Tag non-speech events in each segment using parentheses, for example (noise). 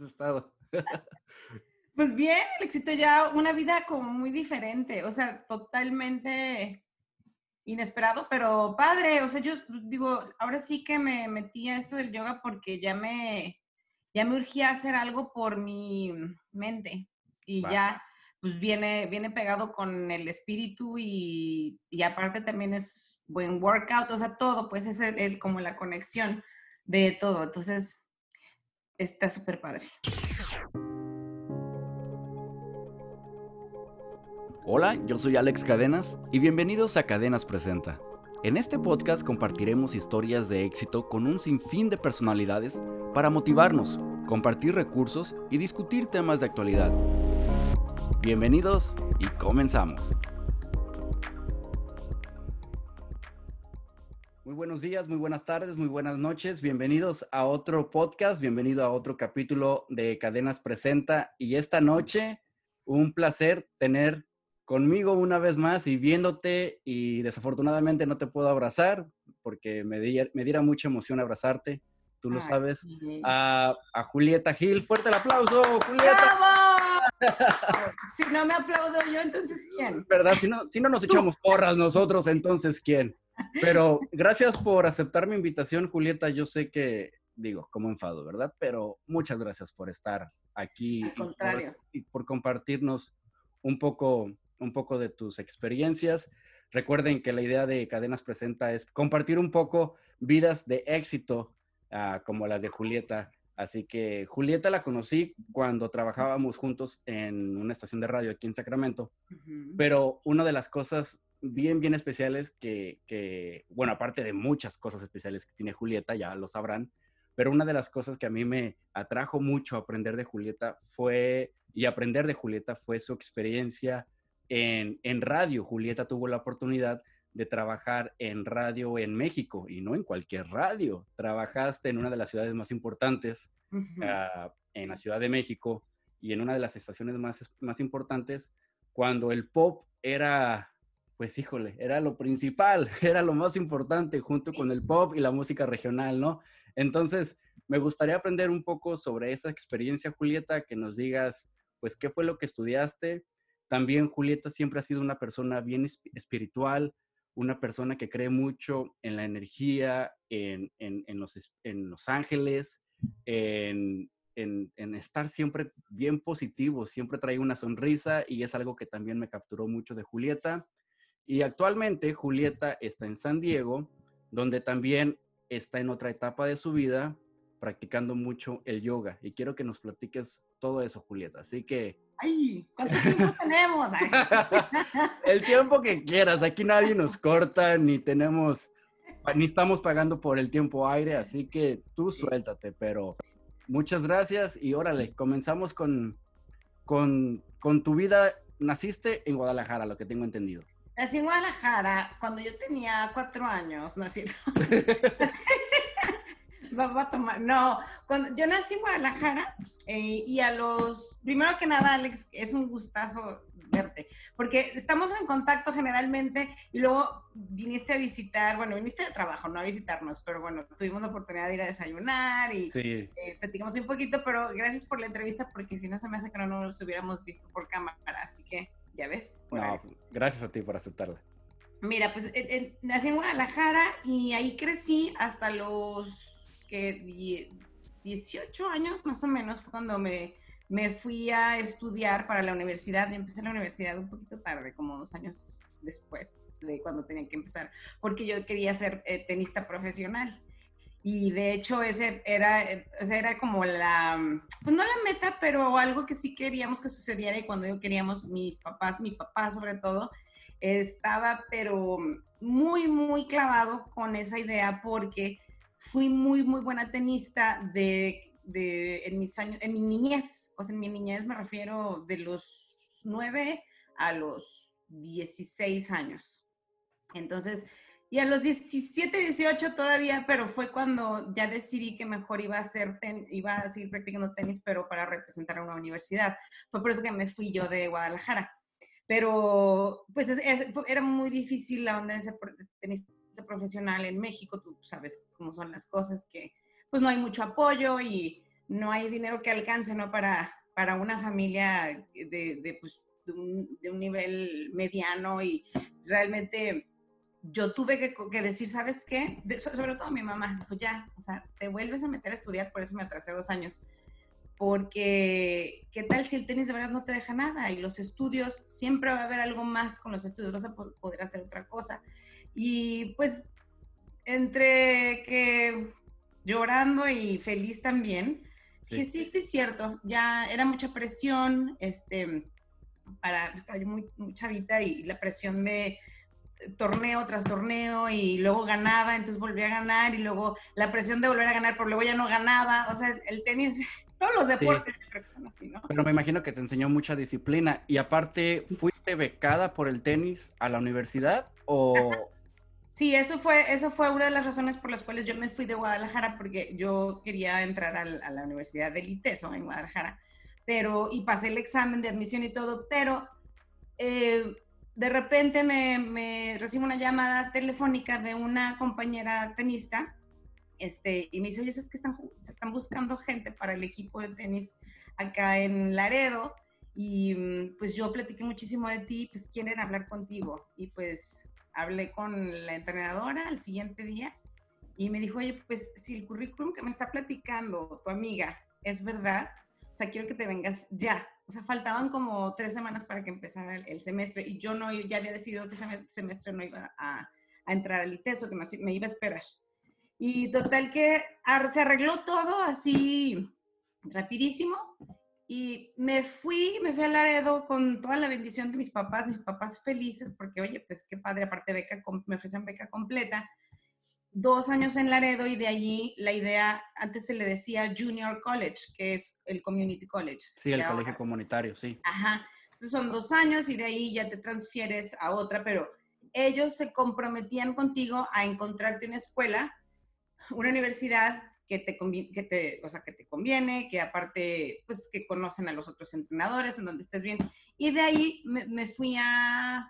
has estado? (laughs) Pues bien, el éxito ya una vida como muy diferente, o sea, totalmente inesperado, pero padre, o sea, yo digo, ahora sí que me metí a esto del yoga porque ya me, ya me urgía hacer algo por mi mente y ya pues viene, viene pegado con el espíritu y, y, aparte también es buen workout, o sea, todo, pues es el, como la conexión de todo, entonces está súper padre. Hola, yo soy Alex Cadenas y bienvenidos a Cadenas Presenta. En este podcast compartiremos historias de éxito con un sinfín de personalidades para motivarnos, compartir recursos y discutir temas de actualidad. Bienvenidos y comenzamos. Muy buenos días, muy buenas tardes, muy buenas noches. Bienvenidos a otro podcast, bienvenido a otro capítulo de Cadenas Presenta. Y esta noche, un placer tener conmigo una vez más y viéndote y desafortunadamente no te puedo abrazar porque me, me diera mucha emoción abrazarte, tú lo sabes. A, Julieta Gil, fuerte el aplauso, Julieta. Si no me aplaudo yo, entonces ¿quién? ¿Verdad? Si no, si no nos echamos porras nosotros, entonces ¿quién? Pero gracias por aceptar mi invitación, Julieta. Yo sé que, digo, como enfado, ¿verdad? Pero muchas gracias por estar aquí y por compartirnos un poco un poco de tus experiencias. Recuerden que la idea de Cadenas Presenta es compartir un poco vidas de éxito ah, como las de Julieta. Así que Julieta la conocí cuando trabajábamos juntos en una estación de radio aquí en Sacramento. Pero una de las cosas bien, bien especiales que, que, bueno, aparte de muchas cosas especiales que tiene Julieta, ya lo sabrán, pero una de las cosas que a mí me atrajo mucho aprender de Julieta fue, y aprender de Julieta fue su experiencia en, radio. Julieta tuvo la oportunidad de trabajar en radio en México y no en cualquier radio. Trabajaste en una de las ciudades más importantes, ah, en la Ciudad de México, y en una de las estaciones más, más importantes, cuando el pop era, pues híjole, era lo principal, (laughs) era lo más importante junto con el pop y la música regional, ¿no? Entonces, me gustaría aprender un poco sobre esa experiencia, Julieta, que nos digas, pues, qué fue lo que estudiaste, también Julieta siempre ha sido una persona bien espiritual, una persona que cree mucho en la energía, en, los, en los, ángeles, en, estar siempre bien positivo, siempre trae una sonrisa y es algo que también me capturó mucho de Julieta. Y actualmente Julieta está en San Diego, donde también está en otra etapa de su vida practicando mucho el yoga. Y quiero que nos platiques todo eso, Julieta. Así que ¡Ay! ¿Cuánto tiempo tenemos? (laughs) El tiempo que quieras. Aquí nadie nos corta, ni tenemos, ni estamos pagando por el tiempo aire, así que tú suéltate, pero muchas gracias y órale, comenzamos con, con, con tu vida. Naciste en Guadalajara, lo que tengo entendido. Nací en Guadalajara cuando yo tenía cuatro años, (laughs) (laughs) nací. Va, a tomar. No, cuando yo nací en Guadalajara eh, y a los, primero que nada, Alex, es un gustazo verte, porque estamos en contacto generalmente y luego viniste a visitar, bueno, viniste de trabajo, no a visitarnos, pero bueno, tuvimos la oportunidad de ir a desayunar y eh, platicamos un poquito, pero gracias por la entrevista porque si no se me hace que no nos hubiéramos visto por cámara, así que ya ves. No, gracias a ti por aceptarla. Mira, pues nací en Guadalajara y ahí crecí hasta los que 18 años más o menos fue cuando me, me fui a estudiar para la universidad. Yo empecé la universidad un poquito tarde, como dos años después de cuando tenía que empezar, porque yo quería ser eh, tenista profesional. Y de hecho ese era, o era como la, pues no la meta, pero algo que sí queríamos que sucediera y cuando yo queríamos, mis papás, mi papá sobre todo, estaba pero muy, muy clavado con esa idea porque fui muy, muy buena tenista de, de, en mis años, en mi niñez, o sea, en mi niñez me refiero de los 9 a los 16 años. Entonces, y a los 17, 18 todavía, pero fue cuando ya decidí que mejor iba a hacer iba a seguir practicando tenis, pero para representar a una universidad. Fue por eso que me fui yo de Guadalajara. Pero, pues, era muy difícil la onda de tenista profesional en México, tú sabes cómo son las cosas, que pues no hay mucho apoyo y no hay dinero que alcance, ¿no? Para, para una familia de, de, pues, de, un, de un nivel mediano y realmente yo tuve que, que, decir, ¿sabes qué? Sobre todo mi mamá, pues ya, o sea, te vuelves a meter a estudiar, por eso me atrasé dos años, porque ¿qué tal si el tenis de verdad no te deja nada? Y los estudios, siempre va a haber algo más con los estudios, vas a poder hacer otra cosa. Y pues, entre que llorando y feliz también, sí. que sí, sí es cierto, ya era mucha presión, este, para, estaba yo muy, muy chavita y la presión de torneo tras torneo y luego ganaba, entonces volvía a ganar y luego la presión de volver a ganar, pero luego ya no ganaba. O sea, el tenis, (laughs) todos los deportes sí. creo que son así, ¿no? Pero me imagino que te enseñó mucha disciplina y aparte, ¿fuiste becada por el tenis a la universidad o...? Sí, eso fue, eso fue una de las razones por las cuales yo me fui de Guadalajara porque yo quería entrar a, la Universidad del ITESO en Guadalajara, pero, y pasé el examen de admisión y todo, pero... Eh, de repente me, me, recibo una llamada telefónica de una compañera tenista este, y me dice, oye, es que están, están buscando gente para el equipo de tenis acá en Laredo y pues yo platiqué muchísimo de ti, pues quieren hablar contigo y pues hablé con la entrenadora al siguiente día y me dijo, oye, pues si el currículum que me está platicando tu amiga es verdad, o sea, quiero que te vengas ya, o sea, faltaban como tres semanas para que empezara el, el semestre y yo no, ya había decidido que ese semestre no iba a, a entrar al ITESO, que me, me, iba a esperar. Y total que se arregló todo así rapidísimo y me fui, me fui a Laredo con toda la bendición de mis papás, mis papás felices porque, oye, pues qué padre, aparte beca, me ofrecen beca completa dos años en Laredo y de allí la idea, antes se le decía Junior College, que es el Community College. Sí, el colegio comunitario, sí. Ajá. Entonces son dos años y de ahí ya te transfieres a otra, pero ellos se comprometían contigo a encontrarte una escuela, una universidad que te, que te, o sea, que te conviene, que aparte, pues que conocen a los otros entrenadores, en donde estés bien. Y de ahí me, me fui a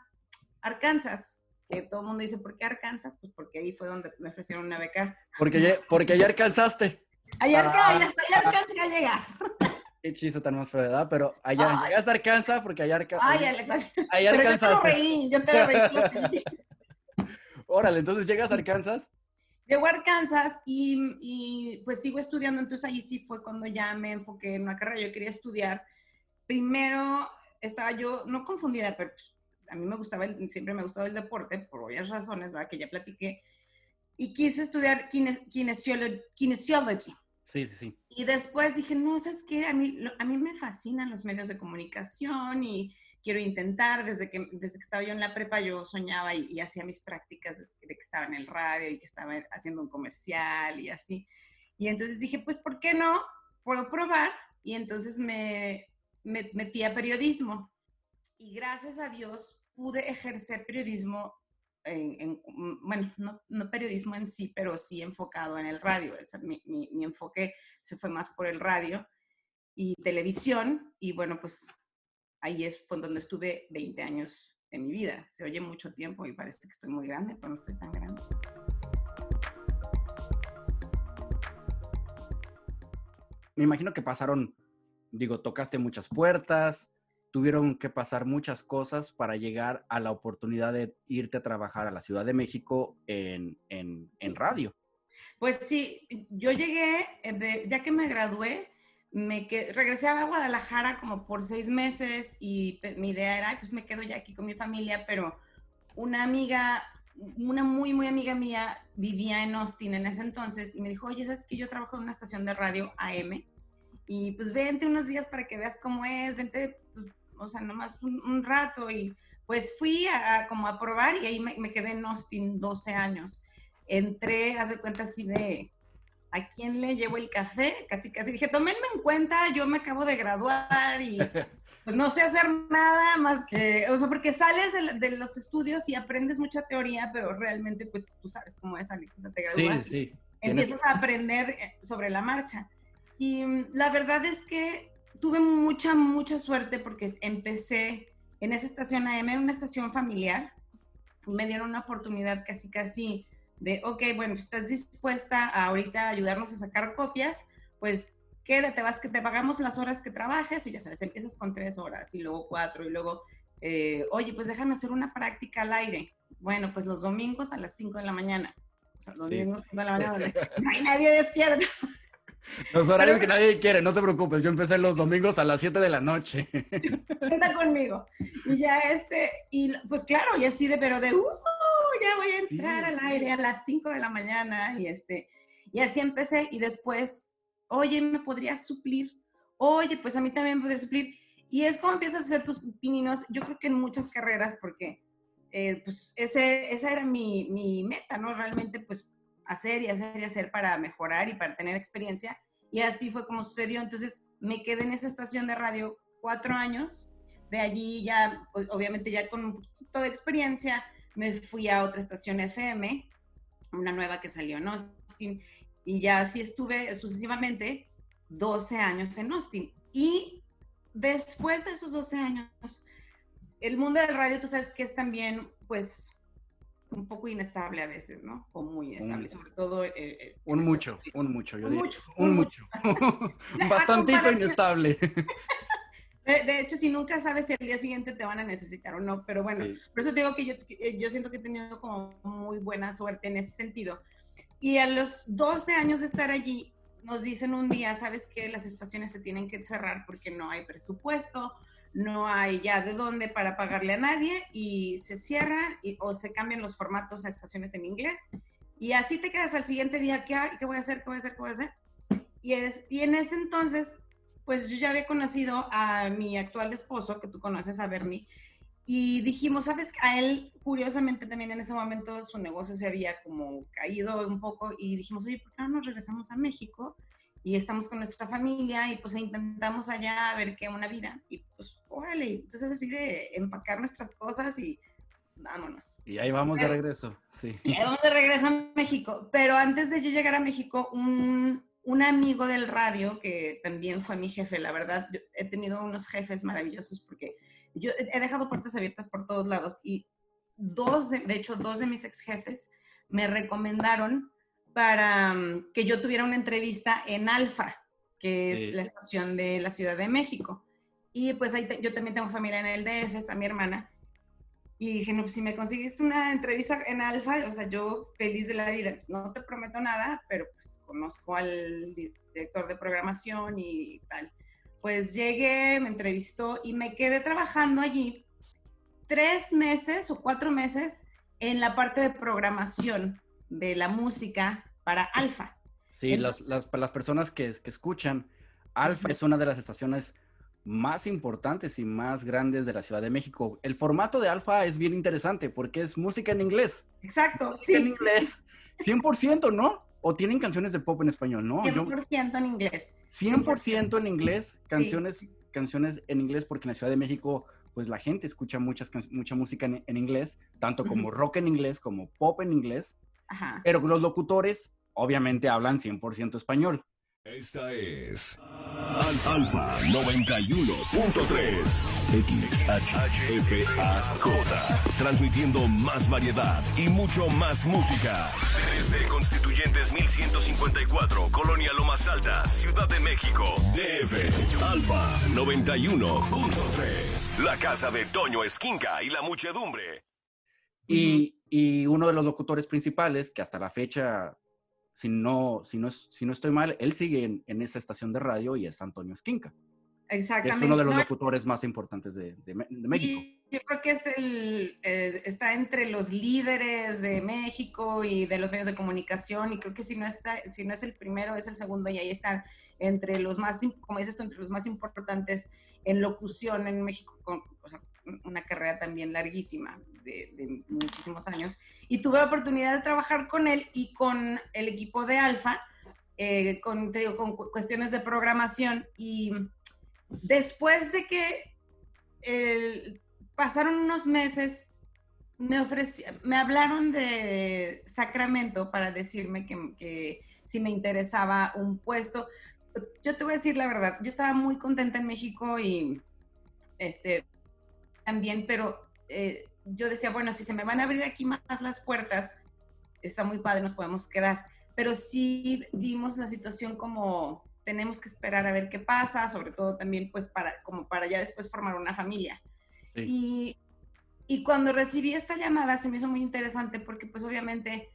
Arkansas que todo el mundo dice, ¿por qué Arkansas? Pues porque ahí fue donde me ofrecieron una beca. Porque ya, (laughs) porque ya alcanzaste. Allá, ah. allá, allá alcancé a llegar. (laughs) Qué chiste tan más ¿verdad? Pero allá Ay. llegaste a Arkansas porque allá Arkansas. Ay, allá (laughs) Pero alcanzaste. yo te lo reí, yo te lo reí. Órale, entonces llegas a Arkansas. Llego a Arkansas y, y, pues sigo estudiando, entonces ahí sí fue cuando ya me enfoqué en una carrera, yo quería estudiar. Primero estaba yo, no confundida, pero pues, a mí me gustaba, el, siempre me ha gustado el deporte, por obvias razones, ¿verdad? Que ya platiqué. Y quise estudiar kinesiology. kinesiology. Sí, sí, sí. Y después dije, no, ¿sabes qué? A mí, a mí me fascinan los medios de comunicación y quiero intentar. Desde que, desde que estaba yo en la prepa, yo soñaba y, y hacía mis prácticas de que estaba en el radio y que estaba haciendo un comercial y así. Y entonces dije, pues, ¿por qué no? Puedo probar. Y entonces me, me metí a periodismo. Y gracias a Dios pude ejercer periodismo, en, en, mm, bueno, no, no, periodismo en sí, pero sí enfocado en el radio. O sea, mi, mi, mi, enfoque se fue más por el radio y televisión, y bueno, pues ahí es fue donde estuve 20 años de mi vida. Se oye mucho tiempo y parece que estoy muy grande, pero no estoy tan grande. Me imagino que pasaron, digo, tocaste muchas puertas, tuvieron que pasar muchas cosas para llegar a la oportunidad de irte a trabajar a la Ciudad de México en, en, en radio. Pues sí, yo llegué, eh, de, ya que me gradué, me regresé a Guadalajara como por seis meses y mi idea era, pues me quedo ya aquí con mi familia, pero una amiga, una muy, muy amiga mía vivía en Austin en ese entonces y me dijo, oye, ¿sabes que yo trabajo en una estación de radio AM? Y pues vente unos días para que veas cómo es, vente, pues, o sea, nomás un, rato y pues fui a, como a probar y ahí me, me, quedé en Austin 12 años. Entré, hace cuenta así de, ¿a quién le llevo el café? Casi, casi dije, tómenme en cuenta, yo me acabo de graduar y (laughs) pues, no sé hacer nada más que, o sea, porque sales de, de, los estudios y aprendes mucha teoría, pero realmente pues tú sabes cómo es, Alex, o sea, te gradúas. Sí, sí. Empiezas a aprender eh, sobre la marcha. Y mm, la verdad es que tuve mucha, mucha suerte porque empecé en esa estación AM, una estación familiar. Me dieron una oportunidad casi, casi de, ok, bueno, estás dispuesta a ahorita ayudarnos a sacar copias, pues, quédate, vas que te pagamos las horas que trabajes y ya sabes, empiezas con tres horas y luego cuatro y luego, eh, oye, pues déjame hacer una práctica al aire. Bueno, pues los domingos a las cinco de la mañana. O sea, los domingos a las cinco de la mañana, (laughs) no hay nadie despierto. Los horarios que nadie quiere, no te preocupes. Yo empecé los domingos a las 7 de la noche. (laughs) Está conmigo. Y ya este, y pues claro, y así de, pero de, uh, ya voy a entrar al aire a las 5 de la mañana. Y este, y así empecé. Y después, oye, ¿me podrías suplir? Oye, pues a mí también me podrías suplir. Y es como empiezas a hacer tus pininos, yo creo que en muchas carreras, porque eh, pues ese, esa era mi, mi meta, ¿no? Realmente, pues hacer y hacer y hacer para mejorar y para tener experiencia. Y así fue como sucedió. Entonces me quedé en esa estación de radio cuatro años. De allí ya, pues, obviamente ya con un poquito de experiencia, me fui a otra estación FM, una nueva que salió en Austin. Y ya así estuve sucesivamente 12 años en Austin. Y después de esos 12 años, el mundo del radio, tú sabes que es también, pues, un poco inestable a veces, ¿no? O muy inestable, sobre todo... Eh, eh, un mucho, un mucho, yo un diría. Mucho, un, mucho. (laughs) (laughs) Bastantito inestable. (laughs) De, hecho, si nunca sabes si al día siguiente te van a necesitar o no, pero bueno, por eso digo que yo, eh, yo siento que he tenido como muy buena suerte en ese sentido. Y a los 12 años de estar allí, nos dicen un día, ¿sabes qué? Las estaciones se tienen que cerrar porque no hay presupuesto, no hay ya de dónde para pagarle a nadie y se cierran o se cambian los formatos a estaciones en inglés. Y así te quedas al siguiente día, ¿qué, qué voy a hacer? ¿Qué voy a hacer? ¿Qué voy a hacer? Y, es, y en ese entonces, pues yo ya había conocido a mi actual esposo, que tú conoces, a Bernie, y dijimos, ¿sabes? A él, curiosamente, también en ese momento su negocio se había como caído un poco y dijimos, oye, ¿por qué no nos regresamos a México? y estamos con nuestra familia y pues intentamos allá a ver qué una vida y pues órale, entonces así de empacar nuestras cosas y vámonos. Y ahí vamos de regreso, sí. Y ahí vamos de regreso a México, pero antes de yo llegar a México, un, un amigo del radio que también fue mi jefe, la verdad, he tenido unos jefes maravillosos porque yo he dejado puertas abiertas por todos lados y dos, de, de hecho, dos de mis ex jefes me recomendaron para mm, que yo tuviera una entrevista en Alfa, que es la estación de la Ciudad de México. Y pues ahí yo también tengo familia en el DF, está mi hermana. Y dije, no, pues si me conseguiste una entrevista en Alfa, o sea, yo feliz de la vida, pues no te prometo nada, pero pues conozco al director de programación y tal. Pues llegué, me entrevistó y me quedé trabajando allí tres meses o cuatro meses en la parte de programación de la música para Alfa. Sí, las, las, para las personas que, que escuchan, Alfa es una de las estaciones más importantes y más grandes de la Ciudad de México. El formato de Alfa es bien interesante porque es música en inglés. Exacto, sí. En inglés, 100%, ¿no? ¿O tienen canciones de pop en español? No, 100% en inglés. 100% en inglés, canciones, canciones en inglés porque en la Ciudad de México pues la gente escucha muchas, mucha música en, inglés, tanto como rock en inglés como pop en inglés. Pero los locutores obviamente hablan 100% español. Esta es Alfa 91.3 XHFAJ transmitiendo más variedad y mucho más música. Desde Constituyentes 1154 Colonia Lomas Altas Ciudad de México. DF Alfa 91.3 la casa de Toño Esquinca y la muchedumbre. Y y uno de los locutores principales, que hasta la fecha, si no, si no, si no estoy mal, él sigue en, en esa estación de radio y es Antonio Esquinca. Exactamente. Es uno de los locutores más importantes de, de, México. yo creo que es el, está entre los líderes de México y de los medios de comunicación y creo que si no, está, si no es el primero, es el segundo y ahí están entre los más, como dices tú, entre los más importantes en locución en México, con, o sea, una carrera también larguísima de, muchísimos años. Y tuve la oportunidad de trabajar con él y con el equipo de Alfa, eh, con, con cuestiones de programación. Y después de que pasaron unos meses, me, me hablaron de Sacramento para decirme que, que si me interesaba un puesto. Yo te voy a decir la verdad, yo estaba muy contenta en México y este, también, pero eh, yo decía, bueno, si se me van a abrir aquí más las puertas, está muy padre, nos podemos quedar. Pero sí vimos la situación como tenemos que esperar a ver qué pasa, sobre todo también pues para, como para ya después formar una familia. Y, y, cuando recibí esta llamada se me hizo muy interesante porque pues obviamente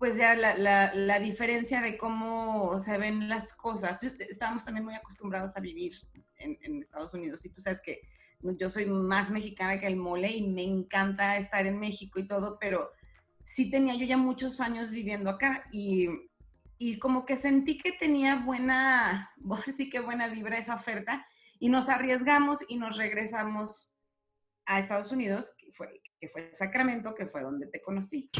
pues ya la, la, la, diferencia de cómo se ven las cosas. Estábamos también muy acostumbrados a vivir en, en, Estados Unidos y tú sabes que yo soy más mexicana que el mole y me encanta estar en México y todo, pero sí tenía yo ya muchos años viviendo acá y, y como que sentí que tenía buena, (laughs) sí que buena vibra esa oferta y nos arriesgamos y nos regresamos a Estados Unidos, que fue, que fue Sacramento, que fue donde te conocí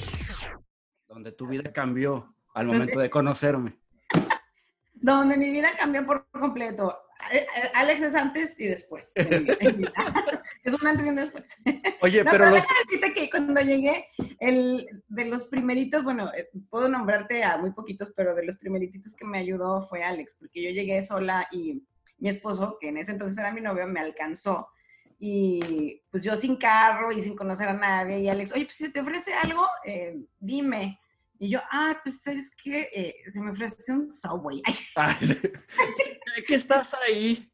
donde tu vida cambió al momento de conocerme. (laughs) donde mi vida cambió por completo. Eh, eh, Alex es antes y después. (laughs) es un antes y un después. (laughs) Oye, pero, pero los... decirte que cuando llegué, el, de los primeritos, bueno, eh, puedo nombrarte a muy poquitos, pero de los primeritos que me ayudó fue Alex, porque yo llegué sola y mi esposo, que en ese entonces era mi novio, me alcanzó. Y pues yo sin carro y sin conocer a nadie, y Alex, oye, pues si te ofrece algo, dime. Y yo, ah, pues, ¿sabes qué? Eh, se me ofrece un Subway. (laughs) ¿Qué estás ahí?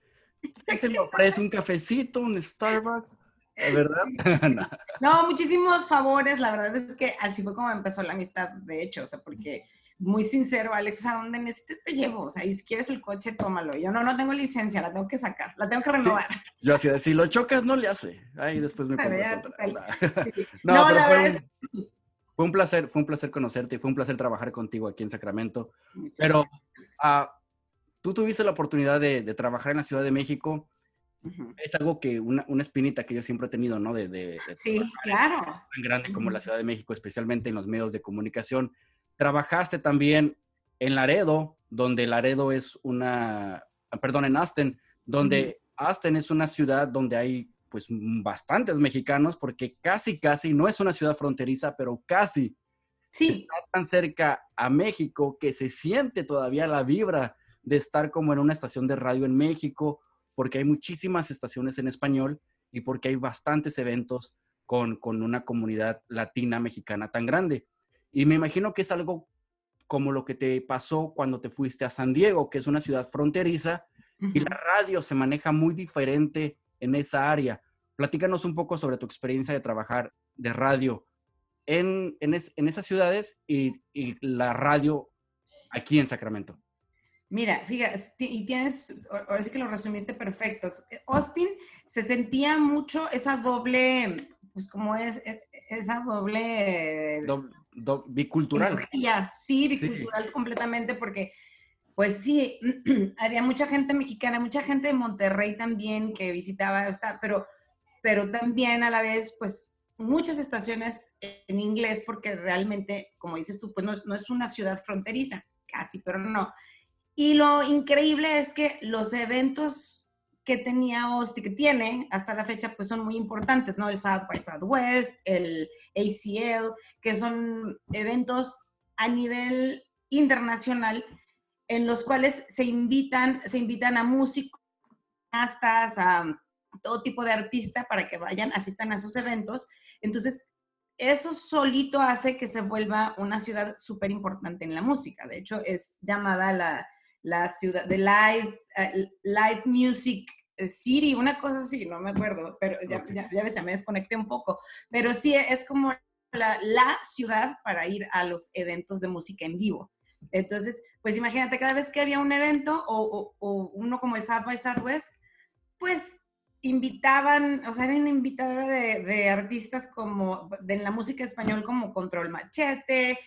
Se me ofrece un cafecito, un Starbucks. ¿Verdad? (laughs) no. muchísimos favores. La verdad es que así fue como empezó la amistad, de hecho. O sea, porque muy sincero, Alex, o sea, donde necesites te llevo. O sea, y si quieres el coche, tómalo. Yo no, no tengo licencia, la tengo que sacar, la tengo que renovar. Yo así de, si lo chocas, no le hace. Ay, después me compras otra. (laughs) no, no, la verdad es fue un placer, fue un placer conocerte y fue un placer trabajar contigo aquí en Sacramento. Pero uh, tú tuviste la oportunidad de, trabajar en la Ciudad de México. Es algo que, una, una, espinita que yo siempre he tenido, ¿no? De, de, sí, claro. Tan grande como la Ciudad de México, especialmente en los medios de comunicación. Trabajaste también en Laredo, donde Laredo es una, perdón, en Aston, donde Aston es una ciudad donde hay pues bastantes mexicanos, porque casi, casi, no es una ciudad fronteriza, pero casi sí. está tan cerca a México que se siente todavía la vibra de estar como en una estación de radio en México, porque hay muchísimas estaciones en español y porque hay bastantes eventos con, con una comunidad latina mexicana tan grande. Y me imagino que es algo como lo que te pasó cuando te fuiste a San Diego, que es una ciudad fronteriza, y la radio se maneja muy diferente en esa área. Platícanos un poco sobre tu experiencia de trabajar de radio en, en, esas ciudades y, la radio aquí en Sacramento. Mira, fíjate, y tienes, ahora sí que lo resumiste perfecto. Austin se sentía mucho esa doble, pues como es, e, esa doble... bicultural. Sí, bicultural completamente porque pues sí, (clears throat) había mucha gente mexicana, mucha gente de Monterrey también que visitaba, esta, pero, pero también a la vez, pues muchas estaciones en inglés, porque realmente, como dices tú, pues no, es una ciudad fronteriza, casi, pero no. Y lo increíble es que los eventos que tenía Austin, que tiene hasta la fecha, pues son muy importantes, ¿no? El South by Southwest, el ACL, que son eventos a nivel internacional en los cuales se invitan, se invitan a músicos, a todo tipo de artistas para que vayan, asistan a esos eventos. Entonces, eso solito hace que se vuelva una ciudad súper importante en la música. De hecho, es llamada la, la ciudad de live, eh, live music city, una cosa así, no me acuerdo, pero ya, ya, ya, ya me desconecté un poco. Pero sí, es como la, la ciudad para ir a los eventos de música en vivo. Entonces, pues imagínate, cada vez que había un evento o, uno como el South by Southwest, pues invitaban, o sea, era una invitadora de, artistas como, de la música español como Control Machete,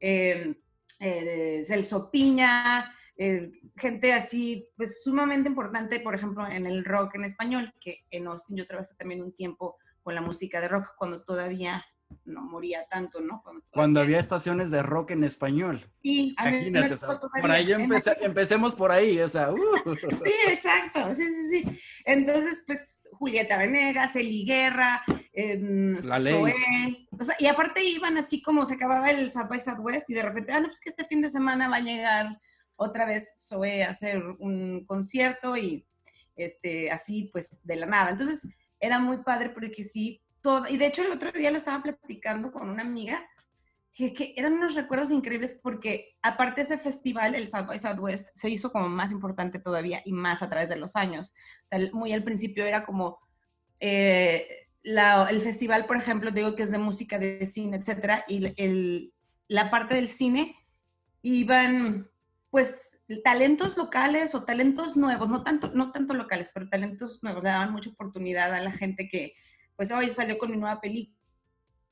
eh, eh, Celso Piña, eh, gente así, pues sumamente importante, por ejemplo, en el rock en español, que en Austin yo trabajé también un tiempo con la música de rock cuando todavía no moría tanto, ¿no? Cuando, había estaciones de rock en español. Sí, Imagínate, por ahí empecemos por ahí, o sea. Uh. (laughs) Sí, exacto, sí, sí, sí. Entonces, pues, Julieta Venegas, Eli Guerra, eh, Zoé, o sea, y aparte iban así como se acababa el South by Southwest y de repente, ah, no, pues que este fin de semana va a llegar otra vez Zoé a hacer un concierto y este, así pues de la nada. Entonces, era muy padre porque sí y de hecho el otro día lo estaba platicando con una amiga, que, eran unos recuerdos increíbles porque aparte ese festival, el South by Southwest, se hizo como más importante todavía y más a través de los años. O sea, muy al principio era como eh, el festival, por ejemplo, digo que es de música, de cine, etcétera, y el, la parte del cine iban pues talentos locales o talentos nuevos, no tanto, no tanto locales, pero talentos nuevos, le daban mucha oportunidad a la gente que, pues, hoy salió con mi nueva película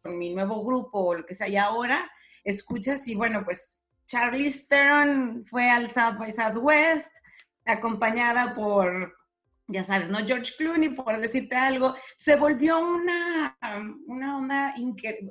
con mi nuevo grupo o lo que sea, y ahora escuchas y bueno, pues Charlie Stern fue al South by Southwest, acompañada por, ya sabes, ¿no? George Clooney, por decirte algo, se volvió una, una onda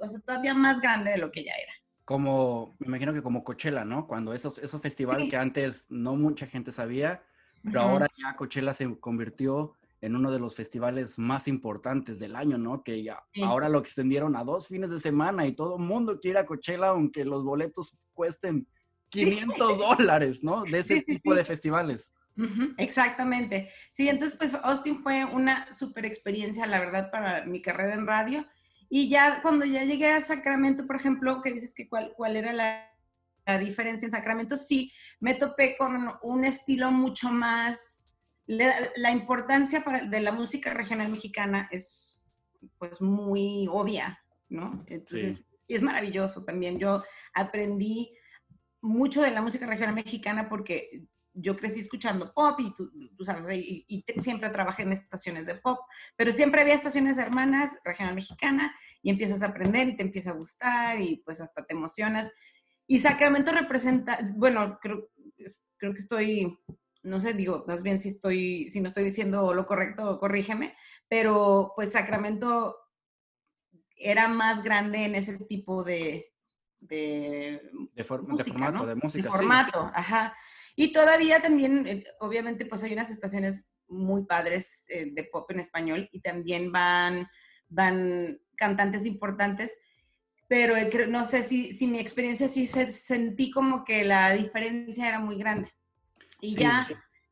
o sea, todavía más grande de lo que ya era. Como, me imagino que como Coachella, ¿no? Cuando esos, esos festivales que antes no mucha gente sabía, pero ahora ya Coachella se convirtió en uno de los festivales más importantes del año, ¿no? Que ya ahora lo extendieron a dos fines de semana y todo el mundo quiere a Coachella, aunque los boletos cuesten 500 (laughs) dólares, ¿no? De ese tipo de festivales. exactamente. Sí, entonces pues Austin fue una super experiencia, la verdad, para mi carrera en radio. Y ya cuando ya llegué a Sacramento, por ejemplo, que dices que cuál, cuál era la, la diferencia en Sacramento, sí, me topé con un estilo mucho más la, importancia de la música regional mexicana es pues muy obvia, ¿no? Entonces, es maravilloso también. Yo aprendí mucho de la música regional mexicana porque yo crecí escuchando pop y tú, sabes, y, siempre trabajé en estaciones de pop, pero siempre había estaciones hermanas, regional mexicana, y empiezas a aprender y te empieza a gustar y pues hasta te emocionas. Y Sacramento representa, bueno, creo, creo que estoy no sé, digo, más bien si estoy, si no estoy diciendo lo correcto, corrígeme, pero pues Sacramento era más grande en ese tipo de, de, formato, de música. De formato, ajá. Y todavía también, eh, obviamente, pues hay unas estaciones muy padres eh, de pop en español y también van, van cantantes importantes, pero eh, no sé si, si mi experiencia sí sentí como que la diferencia era muy grande. Y ya,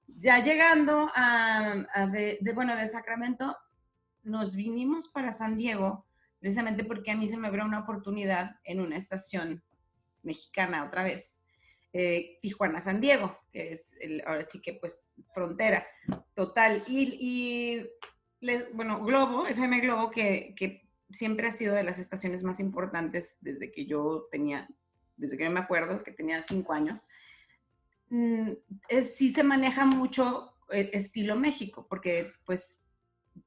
ya llegando a, de, bueno, de Sacramento, nos vinimos para San Diego, precisamente porque a mí se me abrió una oportunidad en una estación mexicana otra vez, eh, Tijuana-San Diego, que es el, ahora sí que pues frontera total. Y, y bueno, Globo, FM Globo, que, que, siempre ha sido de las estaciones más importantes desde que yo tenía, desde que me acuerdo, que tenía cinco años, Mm, sí se maneja mucho eh, estilo México, porque pues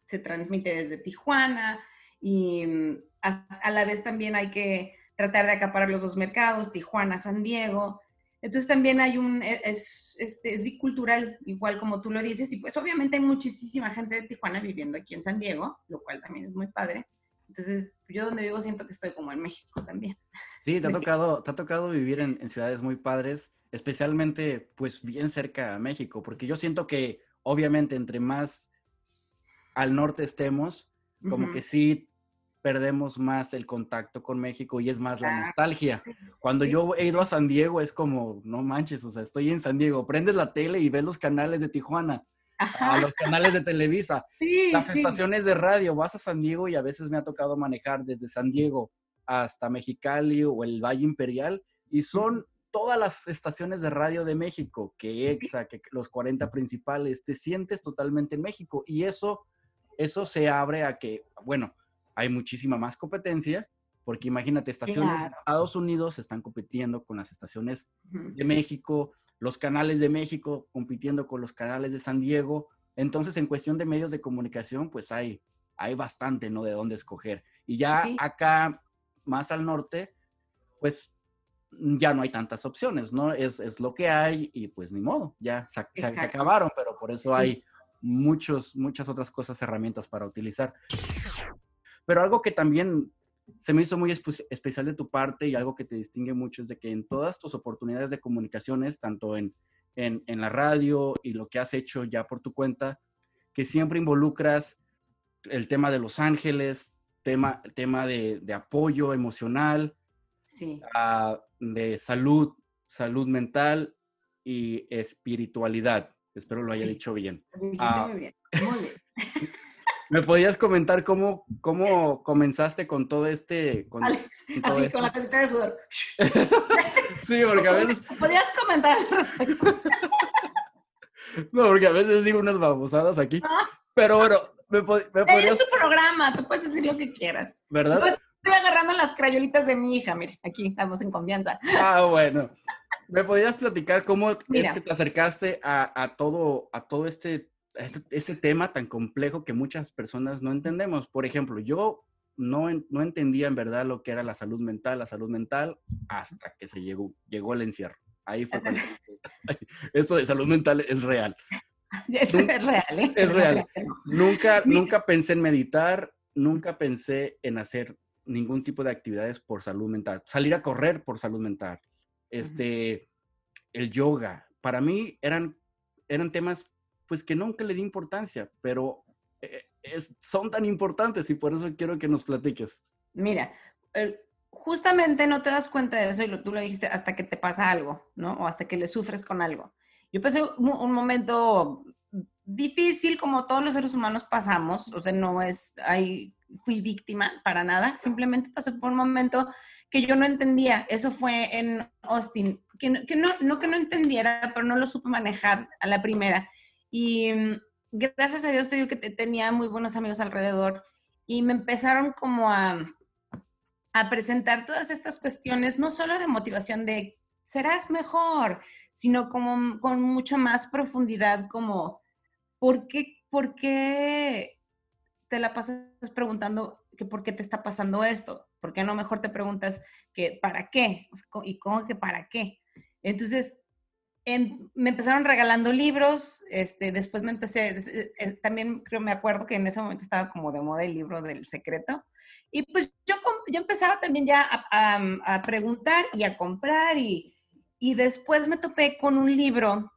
se transmite desde Tijuana y mm, a, la vez también hay que tratar de acaparar los dos mercados, Tijuana, San Diego. Entonces también hay un, e, es, este, es bicultural, igual como tú lo dices, y pues obviamente hay muchísima gente de Tijuana viviendo aquí en San Diego, lo cual también es muy padre. Entonces, yo donde vivo siento que estoy como en México también. Sí, te ha (laughs) tocado, te ha tocado vivir en, en ciudades muy padres especialmente pues bien cerca a México, porque yo siento que obviamente entre más al norte estemos, como que sí perdemos más el contacto con México y es más la nostalgia. Cuando yo he ido a San Diego es como, no manches, o sea, estoy en San Diego, prendes la tele y ves los canales de Tijuana, a los canales de Televisa, (laughs) las estaciones de radio, vas a San Diego y a veces me ha tocado manejar desde San Diego hasta Mexicali o el Valle Imperial y son todas las estaciones de radio de México, que EXA, que los 40 principales, te sientes totalmente en México. Y eso, eso se abre a que, bueno, hay muchísima más competencia, porque imagínate, estaciones de Estados Unidos están compitiendo con las estaciones de México, los canales de México compitiendo con los canales de San Diego. Entonces, en cuestión de medios de comunicación, pues hay, hay bastante, ¿no? De dónde escoger. Y ya acá, más al norte, pues ya no hay tantas opciones, ¿no? Es, es lo que hay y pues ni modo, ya se, acabaron, pero por eso hay muchos, muchas otras cosas, herramientas para utilizar. Pero algo que también se me hizo muy especial de tu parte y algo que te distingue mucho es de que en todas tus oportunidades de comunicaciones, tanto en, en, en la radio y lo que has hecho ya por tu cuenta, que siempre involucras el tema de Los Ángeles, tema, tema de, de apoyo emocional, sí. de salud, salud mental y espiritualidad. Espero lo haya dicho bien. Lo dijiste ah, muy bien, muy bien. (laughs) ¿Me podías comentar cómo, cómo comenzaste con todo este... Con, Alex, con todo así, esto? con la tetita de sudor. (laughs) Sí, porque a veces, ¿Podrías comentar al respecto? (laughs) no, porque a veces digo unas babosadas aquí. Ah. Pero bueno, ¿me, pod- me Es podrías, tu programa, tú puedes decir lo que quieras. verdad? Pues- Estoy agarrando las crayolitas de mi hija, mire, aquí estamos en confianza. Ah, bueno. ¿Me podrías platicar cómo Mira. es que te acercaste a, a todo, a todo este, este, este tema tan complejo que muchas personas no entendemos? Por ejemplo, yo no, no entendía en verdad lo que era la salud mental, la salud mental, hasta que se llegó, llegó el encierro. Ahí fue cuando (laughs) dije, "Ay, esto de salud mental es real. Eso es real, ¿eh? Es real. Nunca, nunca pensé en meditar, nunca pensé en hacer ningún tipo de actividades por salud mental. Salir a correr por salud mental. Este, el yoga. Para mí eran, eran temas pues que nunca le di importancia, pero eh, es- son tan importantes y por eso quiero que nos platiques. Mira, justamente no te das cuenta de eso y lo, tú lo dijiste hasta que te pasa algo, ¿no? O hasta que le sufres con algo. Yo pasé un, un momento difícil como todos los seres humanos pasamos, o sea, no es, ahí fui víctima para nada, simplemente pasé por un momento que yo no entendía, eso fue en Austin, que, no- que no, no que no entendiera, pero no lo supe manejar a la primera. Y mm, gracias a Dios te digo que te- tenía muy buenos amigos alrededor y me empezaron como a, a presentar todas estas cuestiones, no solo de motivación de serás mejor, sino como con mucho más profundidad, como ¿por qué, por qué te la pasas preguntando que por qué te está pasando esto? ¿Por qué no mejor te preguntas que para qué? ¿Y cómo que para qué? Entonces, em- me empezaron regalando libros, este, después me empecé, eh, eh, también creo, me acuerdo que en ese momento estaba como de moda el libro del secreto, y pues yo, yo empezaba también ya a, a- a preguntar y a comprar, y, y después me topé con un libro,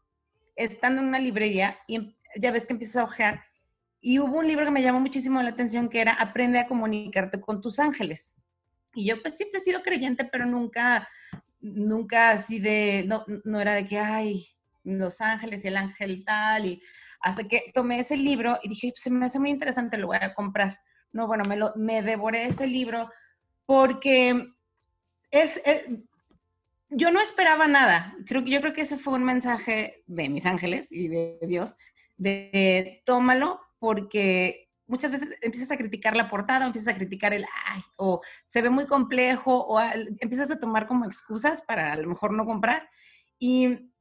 estando en una librería, y em- ya ves que empiezas a ojear, y hubo un libro que me llamó muchísimo la atención, que era Aprende a comunicarte con tus ángeles. Y yo pues siempre he sido creyente, pero nunca, nunca así de, no, no era de que, ay, los ángeles y el ángel tal, y hasta que tomé ese libro y dije, pues se me hace muy interesante, lo voy a comprar. No, bueno, me, lo, me devoré ese libro porque es, eh, yo no esperaba nada. Creo, yo creo que ese fue un mensaje de mis ángeles y de Dios, de tómalo porque muchas veces empiezas a criticar la portada, empiezas a criticar el, ay, o se ve muy complejo, o empiezas a tomar como excusas para a lo mejor no comprar. Y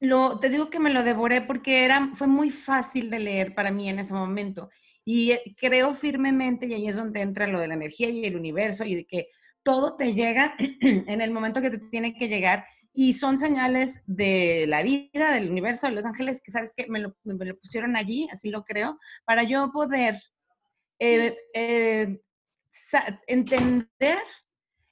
lo, te digo que me lo devoré porque era, fue muy fácil de leer para mí en ese momento. Y eh, creo firmemente, y ahí es donde entra lo de la energía y el universo, y de que todo te llega (clears throat) en el momento que te tiene que llegar, y son señales de la vida, del universo, de los ángeles, que sabes que me lo, pusieron allí, así lo creo, para yo poder eh, eh, entender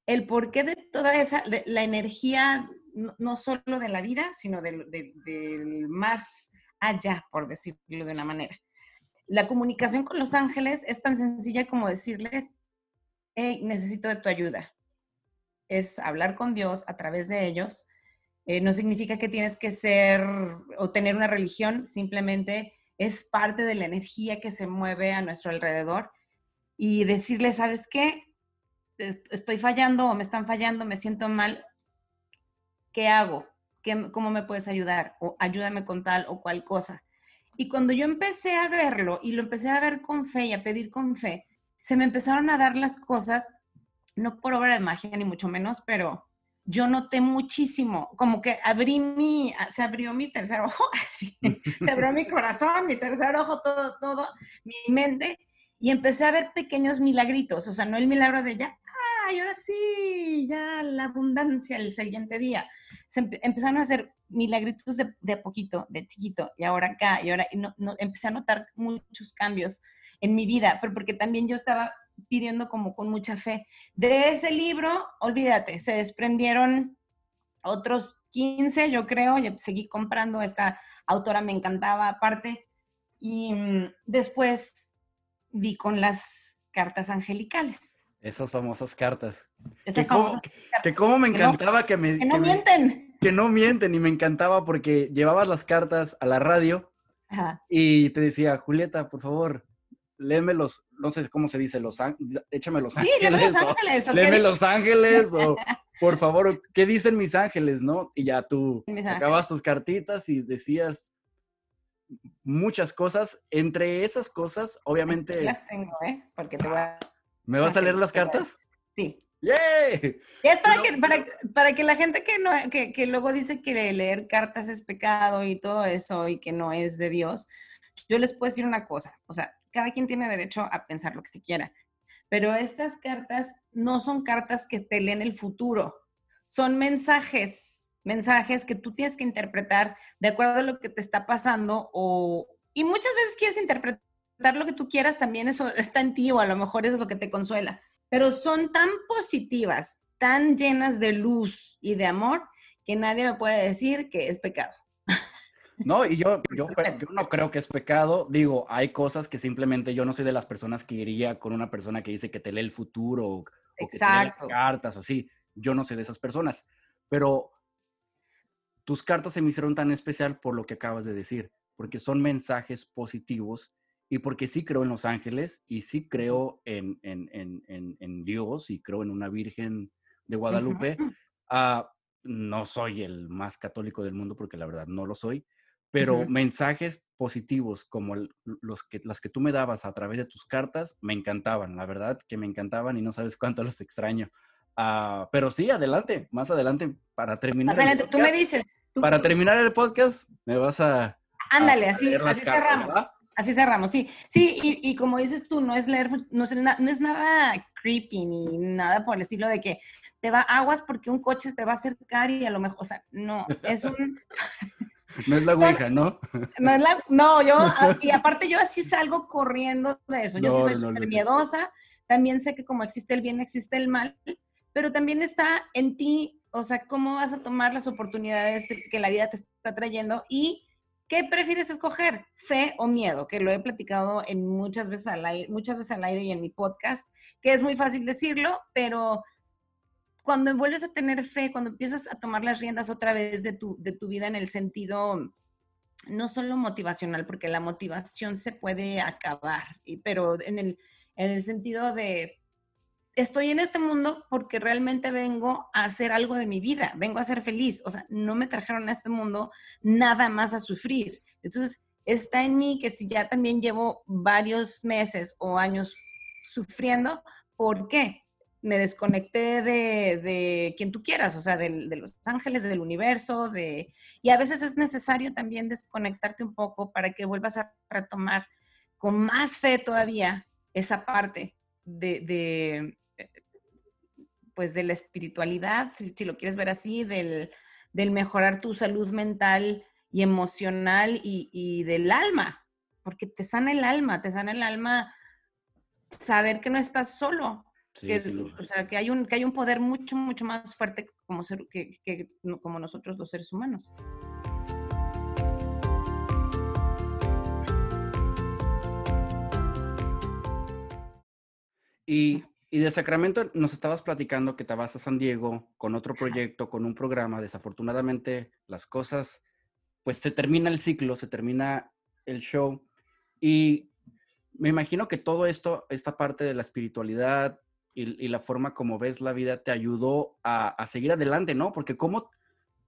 el porqué de toda esa, de la energía, no, solo de la vida, sino del, del más allá, por decirlo de una manera. La comunicación con los ángeles es tan sencilla como decirles, hey, necesito de tu ayuda. Es hablar con Dios a través de ellos. Eh, no significa que tienes que ser o tener una religión, simplemente es parte de la energía que se mueve a nuestro alrededor y decirle, ¿sabes qué? Est- Estoy fallando o me están fallando, me siento mal. ¿Qué hago? ¿Qué- ¿Cómo me puedes ayudar? O ayúdame con tal o cual cosa. Y cuando yo empecé a verlo y lo empecé a ver con fe y a pedir con fe, se me empezaron a dar las cosas, no por obra de magia ni mucho menos, pero yo noté muchísimo, como que abrí mi, se abrió mi tercer ojo, (laughs) así, se abrió mi corazón, mi tercer ojo, todo, todo, mi mente, y empecé a ver pequeños milagritos, o sea, no el milagro de ya, ay, ahora sí, ya la abundancia el siguiente día. Se empe- empezaron a hacer milagritos de, de poquito, de chiquito, y ahora acá, y ahora y no, no- empecé a notar muchos cambios en mi vida, pero porque también yo estaba pidiendo como con mucha fe. De ese libro, olvídate, se desprendieron otros 15, yo creo, y seguí comprando, esta autora me encantaba aparte, y mm, después di con las cartas angelicales. Esas famosas cartas. Esas Que famosas que cartas cómo me Que no- encantaba que me... que no que me- mienten. que no mienten y me encantaba porque llevabas las cartas a la radio Ajá. y te decía, Julieta, por favor, léeme los, no sé cómo se dice, los échame los sí, ángeles. Los ángeles o, léeme los ángeles, o por favor, ¿qué dicen mis ángeles, no? Y ya tú acabas tus cartitas y decías muchas cosas. Entre esas cosas, obviamente. Las tengo, ¿eh? Porque te voy a. ¿Me vas a leer las cartas? Sí. ¡Yay! Es para, que, para, para, que la gente que, no, que, que luego dice que leer cartas es pecado y todo eso y que no es de Dios, yo les puedo decir una cosa, o sea, cada quien tiene derecho a pensar lo que quiera, pero estas cartas no son cartas que te leen el futuro, son mensajes, mensajes que tú tienes que interpretar de acuerdo a lo que te está pasando o, y muchas veces quieres interpretar lo que tú quieras, también eso está en ti o a lo mejor eso es lo que te consuela, pero son tan positivas, tan llenas de luz y de amor que nadie me puede decir que es pecado. No, y yo, yo, yo, no creo que es pecado. Digo, hay cosas que simplemente yo no soy de las personas que iría con una persona que dice que te lee el futuro o, que te lee cartas o así. Yo no soy de esas personas. Pero tus cartas se me hicieron tan especial por lo que acabas de decir, porque son mensajes positivos y porque sí creo en los ángeles y sí creo en, en, en, en Dios y creo en una Virgen de Guadalupe. Ah, no soy el más católico del mundo porque la verdad no lo soy, pero mensajes positivos como los que, las que tú me dabas a través de tus cartas me encantaban, la verdad que me encantaban y no sabes cuánto los extraño. Uh, pero sí, adelante, más adelante, para terminar. Adelante, tú me dices. para terminar el podcast, me vas a. Ándale, así, así cerramos. Así cerramos, sí. Sí, y, y, como dices tú, no es leer, no es, no es nada creepy ni nada por el estilo de que te va aguas porque un coche te va a acercar y a lo mejor, o sea, no, es un. (laughs) (laughs) No es la Ouija, ¿no? No es la, no, yo, (laughs) ah, y aparte yo así salgo corriendo de eso. Yo sí soy súper miedosa. También sé que como existe el bien, existe el mal, pero también está en ti, o sea, cómo vas a tomar las oportunidades que la vida te está trayendo y qué prefieres escoger, fe o miedo, que lo he platicado en muchas veces al aire, muchas veces al aire y en mi podcast, que es muy fácil decirlo, pero cuando vuelves a tener fe, cuando empiezas a tomar las riendas otra vez de tu, de tu vida en el sentido no solo motivacional, porque la motivación se puede acabar, pero en el, en el sentido de, estoy en este mundo porque realmente vengo a hacer algo de mi vida, vengo a ser feliz, o sea, no me trajeron a este mundo nada más a sufrir. Entonces, está en mí que si ya también llevo varios meses o años sufriendo, ¿por qué? Me desconecté de, de, quien tú quieras, o sea, de, los ángeles, del universo, de... Y a veces es necesario también desconectarte un poco para que vuelvas a retomar con más fe todavía esa parte de, pues de la espiritualidad, si, lo quieres ver así, del, mejorar tu salud mental y emocional y, y del alma, porque te sana el alma, te sana el alma saber que no estás solo, que, o sea, que hay, un, que hay un poder mucho, mucho más fuerte como, ser, que, que, como nosotros los seres humanos. Y, y, de Sacramento nos estabas platicando que te vas a San Diego con otro proyecto, con un programa. Desafortunadamente las cosas, pues se termina el ciclo, se termina el show. Y me imagino que todo esto, esta parte de la espiritualidad, y, la forma como ves la vida te ayudó a, seguir adelante, ¿no? Porque cómo,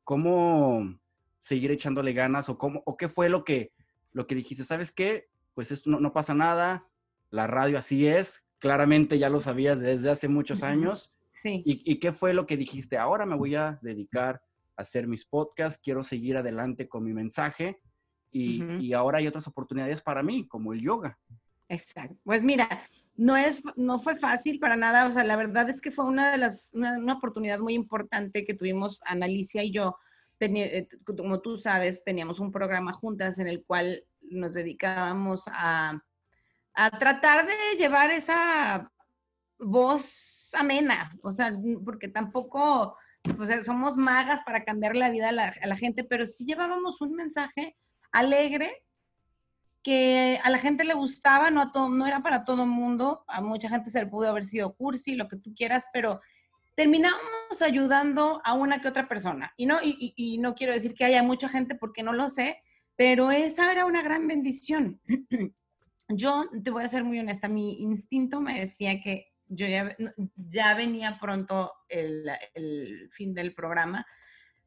cómo seguir echándole ganas o, cómo, o qué fue lo que, lo que dijiste, ¿sabes qué? Pues esto no, pasa nada, la radio así es, claramente ya lo sabías desde hace muchos años. Sí. ¿Y, qué fue lo que dijiste? Ahora me voy a dedicar a hacer mis podcasts, quiero seguir adelante con mi mensaje y, y ahora hay otras oportunidades para mí, como el yoga. Exacto. Pues mira, no, es, no fue fácil para nada, o sea, la verdad es que fue una de las, una, oportunidad muy importante que tuvimos Analicia y yo. Eh, como tú sabes, teníamos un programa juntas en el cual nos dedicábamos a, a tratar de llevar esa voz amena, o sea, porque tampoco, pues somos magas para cambiar la vida a la, a la gente, pero sí llevábamos un mensaje alegre que a la gente le gustaba, no, a todo, no era para todo el mundo, a mucha gente se le pudo haber sido cursi, lo que tú quieras, pero terminamos ayudando a una que otra persona. Y no, y, no quiero decir que haya mucha gente porque no lo sé, pero esa era una gran bendición. (clears throat) yo te voy a ser muy honesta, mi instinto me decía que yo ya, ya venía pronto el, el fin del programa,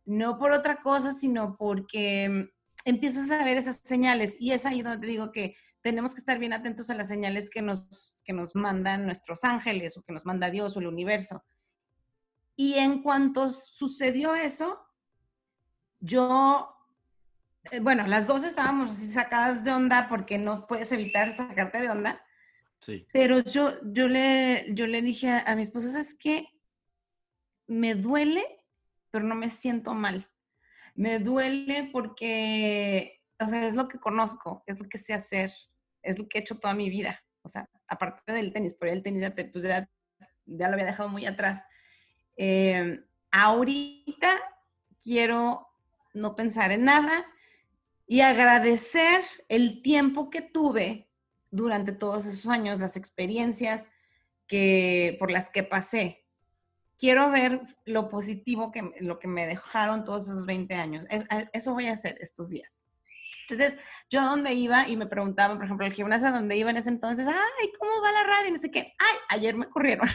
no por otra cosa, sino porque empiezas a ver esas señales y es ahí donde te digo que tenemos que estar bien atentos a las señales que nos, que nos mandan nuestros ángeles o que nos manda Dios o el universo. Y en cuanto sucedió eso, yo, eh, bueno, las dos estábamos así sacadas de onda porque no puedes evitar sacarte de onda. Sí. Pero yo, yo, le, yo le dije a, a mi esposo, ¿sabes qué? Me duele, pero no me siento mal. Me duele porque, o sea, es lo que conozco, es lo que sé hacer, es lo que he hecho toda mi vida. O sea, aparte del tenis, pero el tenis pues ya, ya, lo había dejado muy atrás. Eh, ahorita quiero no pensar en nada y agradecer el tiempo que tuve durante todos esos años, las experiencias que, por las que pasé. Quiero ver lo positivo que lo que me dejaron todos esos 20 años. Eso voy a hacer estos días. Entonces, yo a donde iba y me preguntaban, por ejemplo, el gimnasio a donde iba en ese entonces, ay, ¿cómo va la radio? Y no sé qué, ay, ayer me corrieron.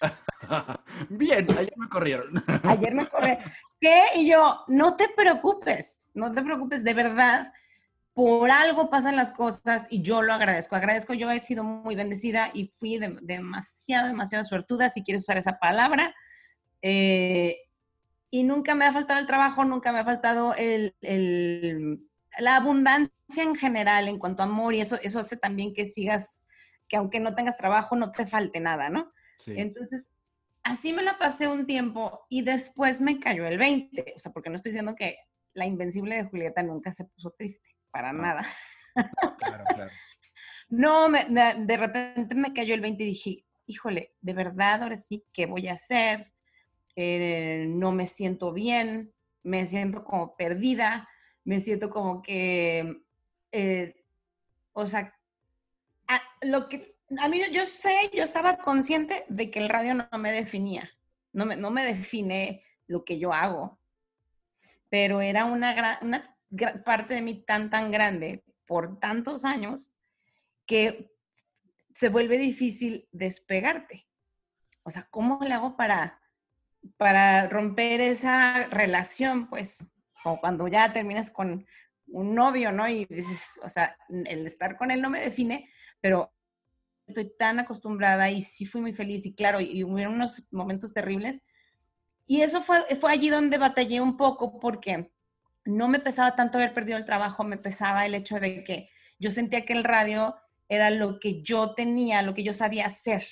(laughs) Bien, ayer me corrieron. (laughs) ayer me corrieron. ¿Qué? Y yo, no te preocupes, no te preocupes, de verdad, por algo pasan las cosas y yo lo agradezco. Agradezco, yo he sido muy bendecida y fui demasiado, demasiado suertuda, si quieres usar esa palabra. Eh, y nunca me ha faltado el trabajo, nunca me ha faltado el, el la abundancia en general en cuanto a amor y eso, eso hace también que sigas, que aunque no tengas trabajo, no te falte nada, ¿no? Entonces, así me la pasé un tiempo y después me cayó el 20, o sea, porque no estoy diciendo que la invencible de Julieta nunca se puso triste, para nada. (laughs) claro, claro. no, me, de repente me cayó el 20 y dije, híjole, de verdad, ahora sí, ¿qué voy a hacer? Eh, no me siento bien, me siento como perdida me siento como que, eh, o sea, a, lo que, a mí yo sé, yo estaba consciente de que el radio no me definía, no me, no me define lo que yo hago, pero era una, una parte de mí tan, tan grande por tantos años que se vuelve difícil despegarte. O sea, ¿cómo le hago para, para romper esa relación? Pues o cuando ya terminas con un novio, ¿no? Y dices, o sea, el estar con él no me define, pero estoy tan acostumbrada y sí fui muy feliz y claro, y hubo unos momentos terribles. Y eso fue, fue allí donde batallé un poco porque no me pesaba tanto haber perdido el trabajo, me pesaba el hecho de que yo sentía que el radio era lo que yo tenía, lo que yo sabía hacer.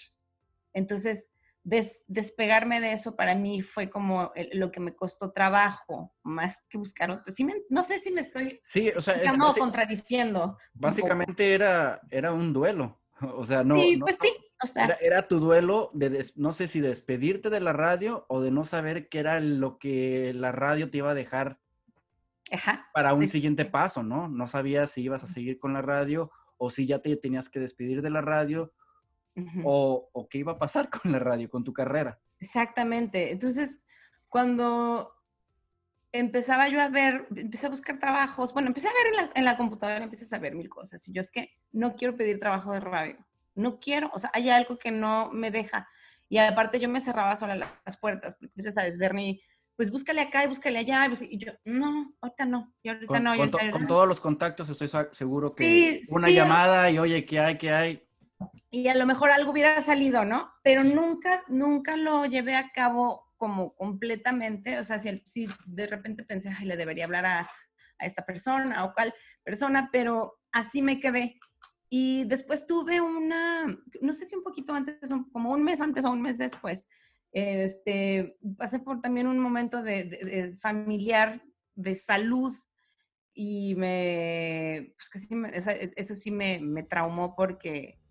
Entonces, despegarme de eso para mí fue como lo que me costó trabajo, más que buscar otro. no sé si me estoy sí, o sea, contradiciendo. Básicamente era, era un duelo. (laughs) O sea, no. Sí, pues sí. O sea, era, tu duelo de, no sé si despedirte de la radio o de no saber qué era lo que la radio te iba a dejar para un siguiente paso, ¿no? No sabías si ibas a seguir con la radio o si ya te tenías que despedir de la radio o, qué iba a pasar con la radio, con tu carrera. Exactamente. Entonces, cuando empezaba yo a ver, empecé a buscar trabajos, bueno, empecé a ver en la, en la computadora, empecé a ver mil cosas. Y yo es que no quiero pedir trabajo de radio. No quiero, o sea, hay algo que no me deja. Y aparte yo me cerraba sola las puertas, porque empecé a desverni, pues búscale acá y búscale allá. Y yo, no, ahorita no. Y ahorita con, no. Con, todos los contactos estoy seguro que una llamada y oye, ¿qué hay? ¿Qué hay? Y a lo mejor algo hubiera salido, ¿no? Pero nunca, nunca lo llevé a cabo como completamente, o sea, si, si de repente pensé, ay, le debería hablar a, a, esta persona o cual persona, pero así me quedé. Y después tuve una, no sé si un poquito antes, como un mes antes o un mes después, este, pasé por también un momento de, de, familiar, de salud, y me, pues sí, me, eso sí me, me traumó porque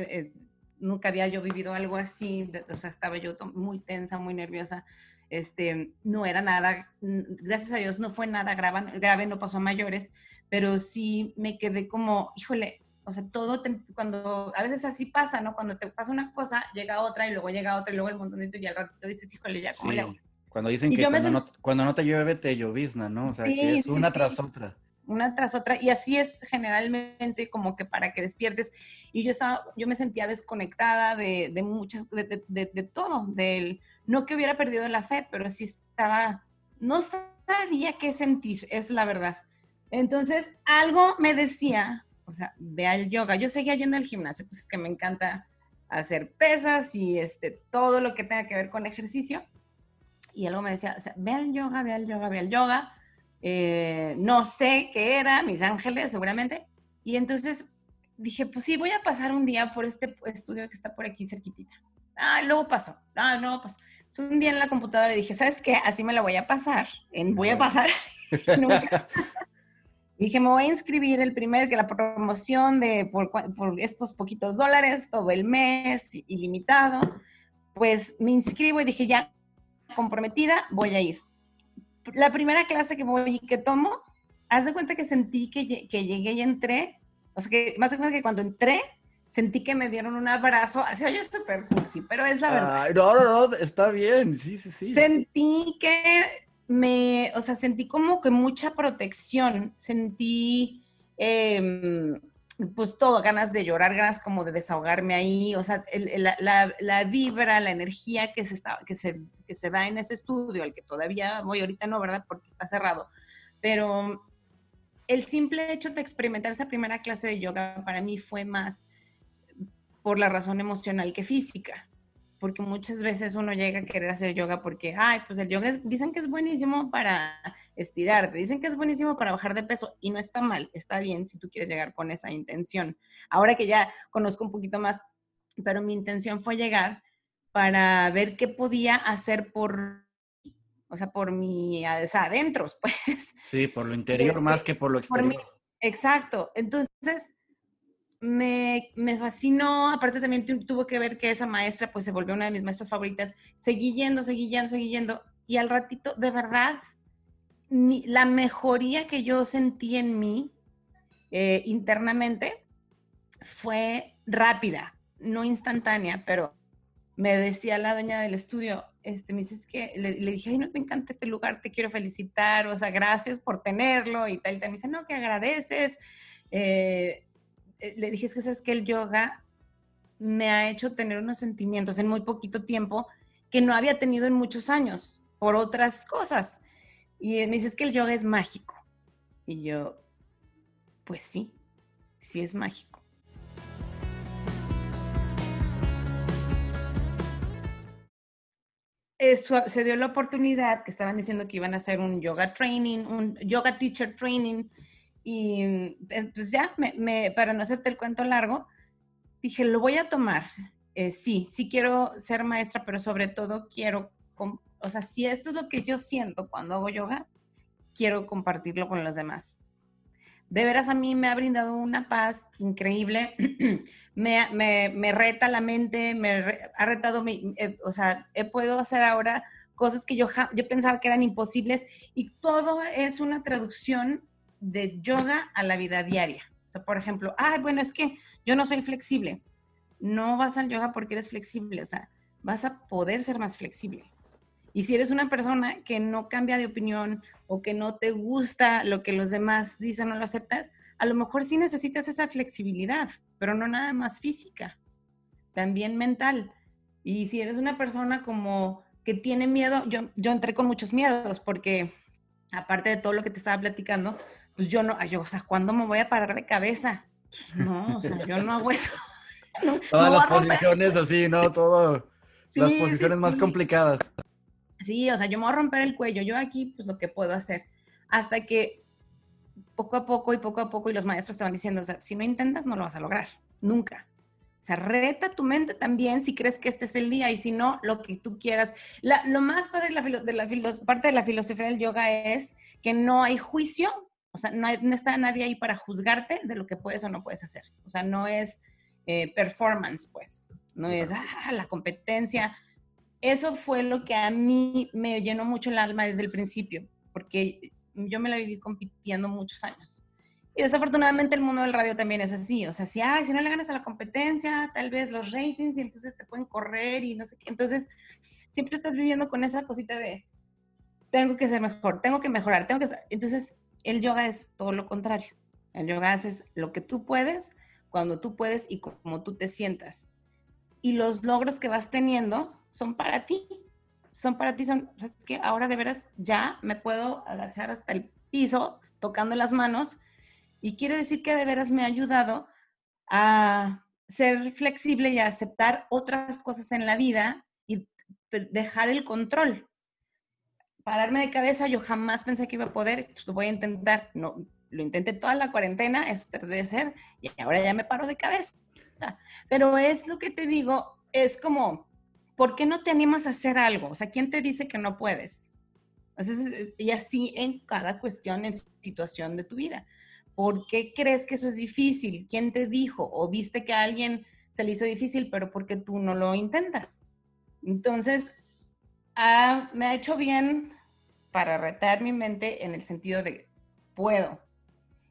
eh, nunca había yo vivido algo así, o sea, estaba yo muy tensa, muy nerviosa. Este, no era nada, gracias a Dios no fue nada grave, grave no pasó a mayores, pero sí me quedé como, híjole, o sea, todo, cuando, a veces así pasa, ¿no? Cuando te pasa una cosa, llega otra y luego llega otra y luego el montonito y al rato te dices, híjole, ya, ¿cómo Cuando dicen que cuando, no, cuando, no, te llueve, te llovizna, ¿no? O sea, que es una tras otra. Una tras otra, y así es generalmente como que para que despiertes. Y yo estaba, yo me sentía desconectada de, de muchas, de, de, de, todo, del, no que hubiera perdido la fe, pero sí estaba, no sabía qué sentir, es la verdad. Entonces, algo me decía, o sea, ve al yoga. Yo seguía yendo al gimnasio, entonces que me encanta hacer pesas y este, todo lo que tenga que ver con ejercicio. Y algo me decía, o sea, ve al yoga, ve al yoga, ve al yoga. Eh, no sé qué era, mis ángeles seguramente. Y entonces dije, pues sí, voy a pasar un día por este estudio que está por aquí cerquitita. Ah, luego paso, ah, luego paso. un día en la computadora dije, ¿sabes qué? Así me la voy a pasar, en, voy a pasar. (laughs) Nunca. Dije, me voy a inscribir el primer, que la promoción de por, por, estos poquitos dólares, todo el mes, ilimitado. Pues me inscribo y dije, ya, comprometida, voy a ir. La primera clase que voy y que tomo, haz de cuenta que sentí que, que llegué y entré, o sea, que más de cuenta que cuando entré, sentí que me dieron un abrazo, así oye súper cursi, pero es la verdad. no, no, no, está bien, sí, sí, sí. Sentí que me, o sea, sentí como que mucha protección, sentí, em, pues todo, ganas de llorar, ganas como de desahogarme ahí, o sea, la, vibra, la energía que se, está, que, se, que se da en ese estudio, al que todavía voy ahorita no, ¿verdad? Porque está cerrado, pero el simple hecho de experimentar esa primera clase de yoga para mí fue más por la razón emocional que física porque muchas veces uno llega a querer hacer yoga porque, ay, pues el yoga dicen que es buenísimo para estirarte, dicen que es buenísimo para bajar de peso y no está mal, está bien si tú quieres llegar con esa intención. Ahora que ya conozco un poquito más, pero mi intención fue llegar para ver qué podía hacer por, o sea, por mi, o sea, adentros, (laughs) pues. Sí, por lo interior más este, que por lo exterior. exacto. Entonces, me, me, fascinó, aparte también tuvo que ver que esa maestra pues se volvió una de mis maestras favoritas, seguí yendo, seguí yendo, seguí yendo, y al ratito, de verdad, la mejoría que yo sentí en mí eh, internamente fue rápida, no instantánea, pero me decía la dueña del estudio, este, me dice, que le, dije, ay, no me encanta este lugar, te quiero felicitar, o sea, gracias por tenerlo y tal, y tal. Me dice, no, que agradeces. Eh, le dije, es que sabes que el yoga me ha hecho tener unos sentimientos en muy poquito tiempo que no había tenido en muchos años por otras cosas. Y me dice, es que el yoga es mágico. Y yo, pues sí, sí es mágico. Eso, se dio la oportunidad que estaban diciendo que iban a hacer un yoga training, un yoga teacher training y eh, pues ya, me, para no hacerte el cuento largo, dije, lo voy a tomar. Eh, sí, sí quiero ser maestra, pero sobre todo quiero, o sea, si esto es lo que yo siento cuando hago yoga, quiero compartirlo con los demás. De veras a mí me ha brindado una paz increíble, (clears throat) me, me, me, reta la mente, me ha retado, mi, eh, o sea, he podido hacer ahora cosas que yo, yo pensaba que eran imposibles y todo es una traducción de yoga a la vida diaria. O sea, por ejemplo, ay, bueno, es que yo no soy flexible. No vas al yoga porque eres flexible, o sea, vas a poder ser más flexible. Y si eres una persona que no cambia de opinión o que no te gusta lo que los demás dicen o lo aceptas, a lo mejor sí necesitas esa flexibilidad, pero no nada más física, también mental. Y si eres una persona como que tiene miedo, yo, yo entré con muchos miedos porque aparte de todo lo que te estaba platicando, pues yo no, yo, o sea, ¿cuándo me voy a parar de cabeza? Pues no, o sea, yo no hago eso. (laughs) Todas las posiciones así, ¿no? Todo, las posiciones más complicadas. Sí, o sea, yo me voy a romper el cuello, yo aquí, pues lo que puedo hacer. Hasta que poco a poco y poco a poco, y los maestros estaban diciendo, o sea, si no intentas, no lo vas a lograr, nunca. O sea, reta tu mente también si crees que este es el día y si no, lo que tú quieras. lo más padre de la, de la parte de la filosofía del yoga es que no hay juicio o sea, no, está nadie ahí para juzgarte de lo que puedes o no puedes hacer. O sea, no es eh, performance, pues. No es ah, la competencia. Eso fue lo que a mí me llenó mucho el alma desde el principio, porque yo me la viví compitiendo muchos años. Y desafortunadamente el mundo del radio también es así. O sea, si, ay, si no le ganas a la competencia, tal vez los ratings y entonces te pueden correr y no sé qué. Entonces, siempre estás viviendo con esa cosita de, tengo que ser mejor, tengo que mejorar, tengo que... Entonces, el yoga es todo lo contrario. El yoga haces lo que tú puedes, cuando tú puedes y como tú te sientas. Y los logros que vas teniendo son para ti. Son para ti, son, que ahora de veras ya me puedo agachar hasta el piso tocando las manos y quiere decir que de veras me ha ayudado a ser flexible y a aceptar otras cosas en la vida y dejar el control. Pararme de cabeza, yo jamás pensé que iba a poder, pues lo voy a intentar. No, lo intenté toda la cuarentena, eso debe ser, y ahora ya me paro de cabeza. Pero es lo que te digo, es como, ¿por qué no te animas a hacer algo? O sea, ¿quién te dice que no puedes? y así en cada cuestión, en situación de tu vida. ¿Por qué crees que eso es difícil? ¿Quién te dijo? ¿O viste que a alguien se le hizo difícil, pero porque tú no lo intentas? Entonces, ah, me ha hecho bien para retar mi mente en el sentido de puedo,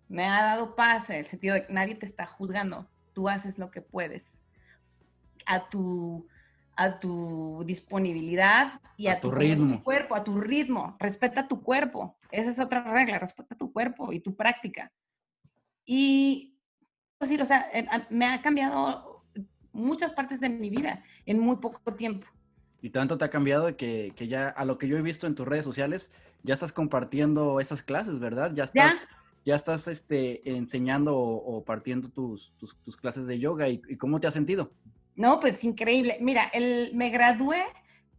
me ha dado paz en el sentido de que nadie te está juzgando, tú haces lo que puedes a tu, a tu disponibilidad y a, tu, ritmo. cuerpo, a tu ritmo, respeta tu cuerpo, esa es otra regla, respeta tu cuerpo y tu práctica. Y, pues sí, o sea, eh, me ha cambiado muchas partes de mi vida en muy poco tiempo. Y tanto te ha cambiado que, que ya a lo que yo he visto en tus redes sociales, ya estás compartiendo esas clases, ¿verdad? Ya estás ya estás este, enseñando o, partiendo tus, tus, clases de yoga y, cómo te has sentido. No, pues increíble. Mira, el, me gradué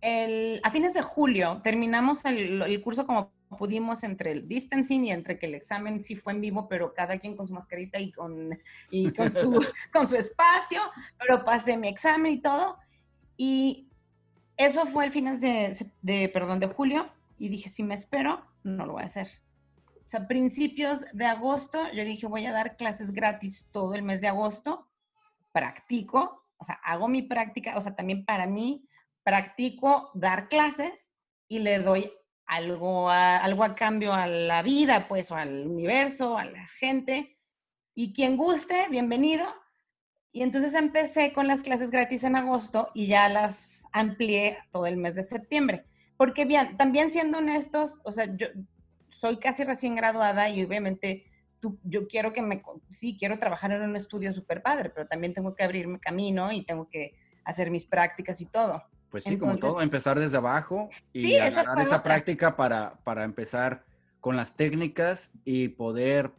el, a fines de julio, terminamos el, el, curso como pudimos entre el distancing y entre que el examen sí fue en vivo, pero cada quien con su mascarita y con, y con, su, (laughs) con su espacio, pero pasé mi examen y todo. Y eso fue el fines de, perdón, de julio y dije, si me espero, no lo voy a hacer o sea, principios de agosto, yo dije, voy a dar clases gratis todo el mes de agosto, practico, o sea, hago mi práctica, o sea, también para mí, practico dar clases y le doy algo a, algo a cambio a la vida, pues, o al universo, a la gente. Y quien guste, bienvenido. Y entonces empecé con las clases gratis en agosto y ya las amplié todo el mes de septiembre. Porque bien, también siendo honestos, o sea, yo, soy casi recién graduada y obviamente tú, yo quiero que me, sí, quiero trabajar en un estudio súper padre, pero también tengo que abrirme camino y tengo que hacer mis prácticas y todo. Pues sí, como todo, empezar desde abajo y sí, agarrar esa práctica para, para empezar con las técnicas y poder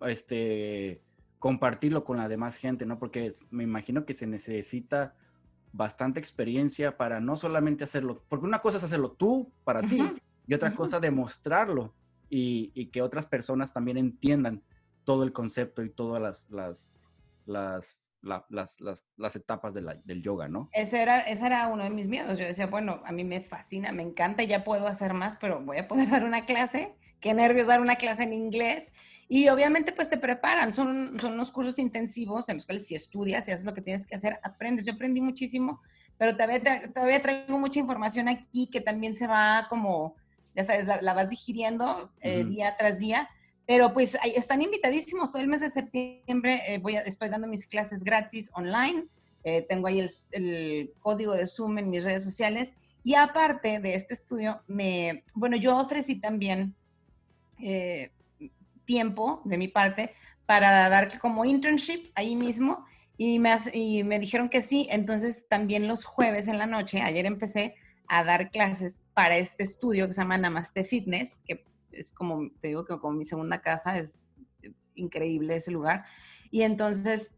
este, compartirlo con la demás gente, ¿no? Porque me imagino que se necesita bastante experiencia para no solamente hacerlo, porque una cosa es hacerlo tú para ti y otra cosa demostrarlo y, que otras personas también entiendan todo el concepto y todas las, las, las, las, las, etapas del yoga, ¿no? Ese era, ese era uno de mis miedos. Yo decía, bueno, a mí me fascina, me encanta, ya puedo hacer más, pero voy a poder (laughs) dar una clase. Qué nervios dar una clase en inglés. Y obviamente pues te preparan, son, son unos cursos intensivos en los cuales si estudias y haces lo que tienes que hacer, aprendes. Yo aprendí muchísimo, pero todavía, todavía traigo mucha información aquí que también se va como ya sabes, la, vas digiriendo eh, día tras día. Pero pues están invitadísimos todo el mes de septiembre. Eh, voy a, estoy dando mis clases gratis online. Eh, tengo ahí el, código de Zoom en mis redes sociales. Y aparte de este estudio, me, bueno, yo ofrecí también tiempo de mi parte para dar como internship ahí mismo y me, dijeron que sí. Entonces también los jueves en la noche, ayer empecé, a dar clases para este estudio que se llama Namaste Fitness, que es como, te digo que como mi segunda casa, es increíble ese lugar. Y entonces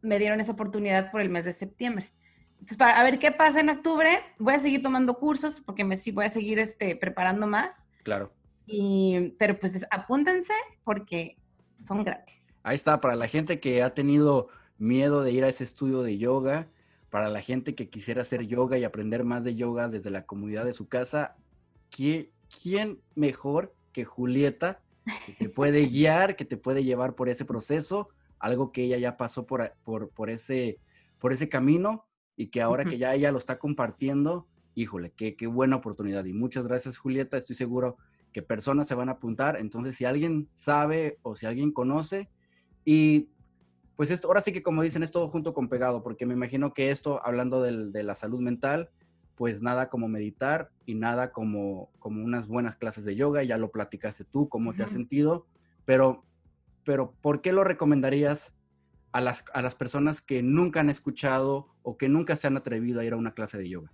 me dieron esa oportunidad por el mes de septiembre. Entonces, para a ver qué pasa en octubre, voy a seguir tomando cursos porque me sí voy a seguir este, preparando más. Claro. Y, pero pues apúntense porque son gratis. Ahí está, para la gente que ha tenido miedo de ir a ese estudio de yoga, para la gente que quisiera hacer yoga y aprender más de yoga desde la comunidad de su casa, ¿quién, mejor que Julieta que te puede guiar, que te puede llevar por ese proceso, algo que ella ya pasó por, por, ese, por ese camino y que ahora que ya ella lo está compartiendo, híjole, qué, qué buena oportunidad. Y muchas gracias, Julieta. Estoy seguro que personas se van a apuntar. Entonces, si alguien sabe o si alguien conoce, y pues esto, ahora sí que como dicen, es todo junto con pegado, porque me imagino que esto, hablando de la salud mental, pues nada como meditar y nada como, como unas buenas clases de yoga, ya lo platicaste tú, cómo te has sentido, pero, pero ¿por qué lo recomendarías a las, a las personas que nunca han escuchado o que nunca se han atrevido a ir a una clase de yoga?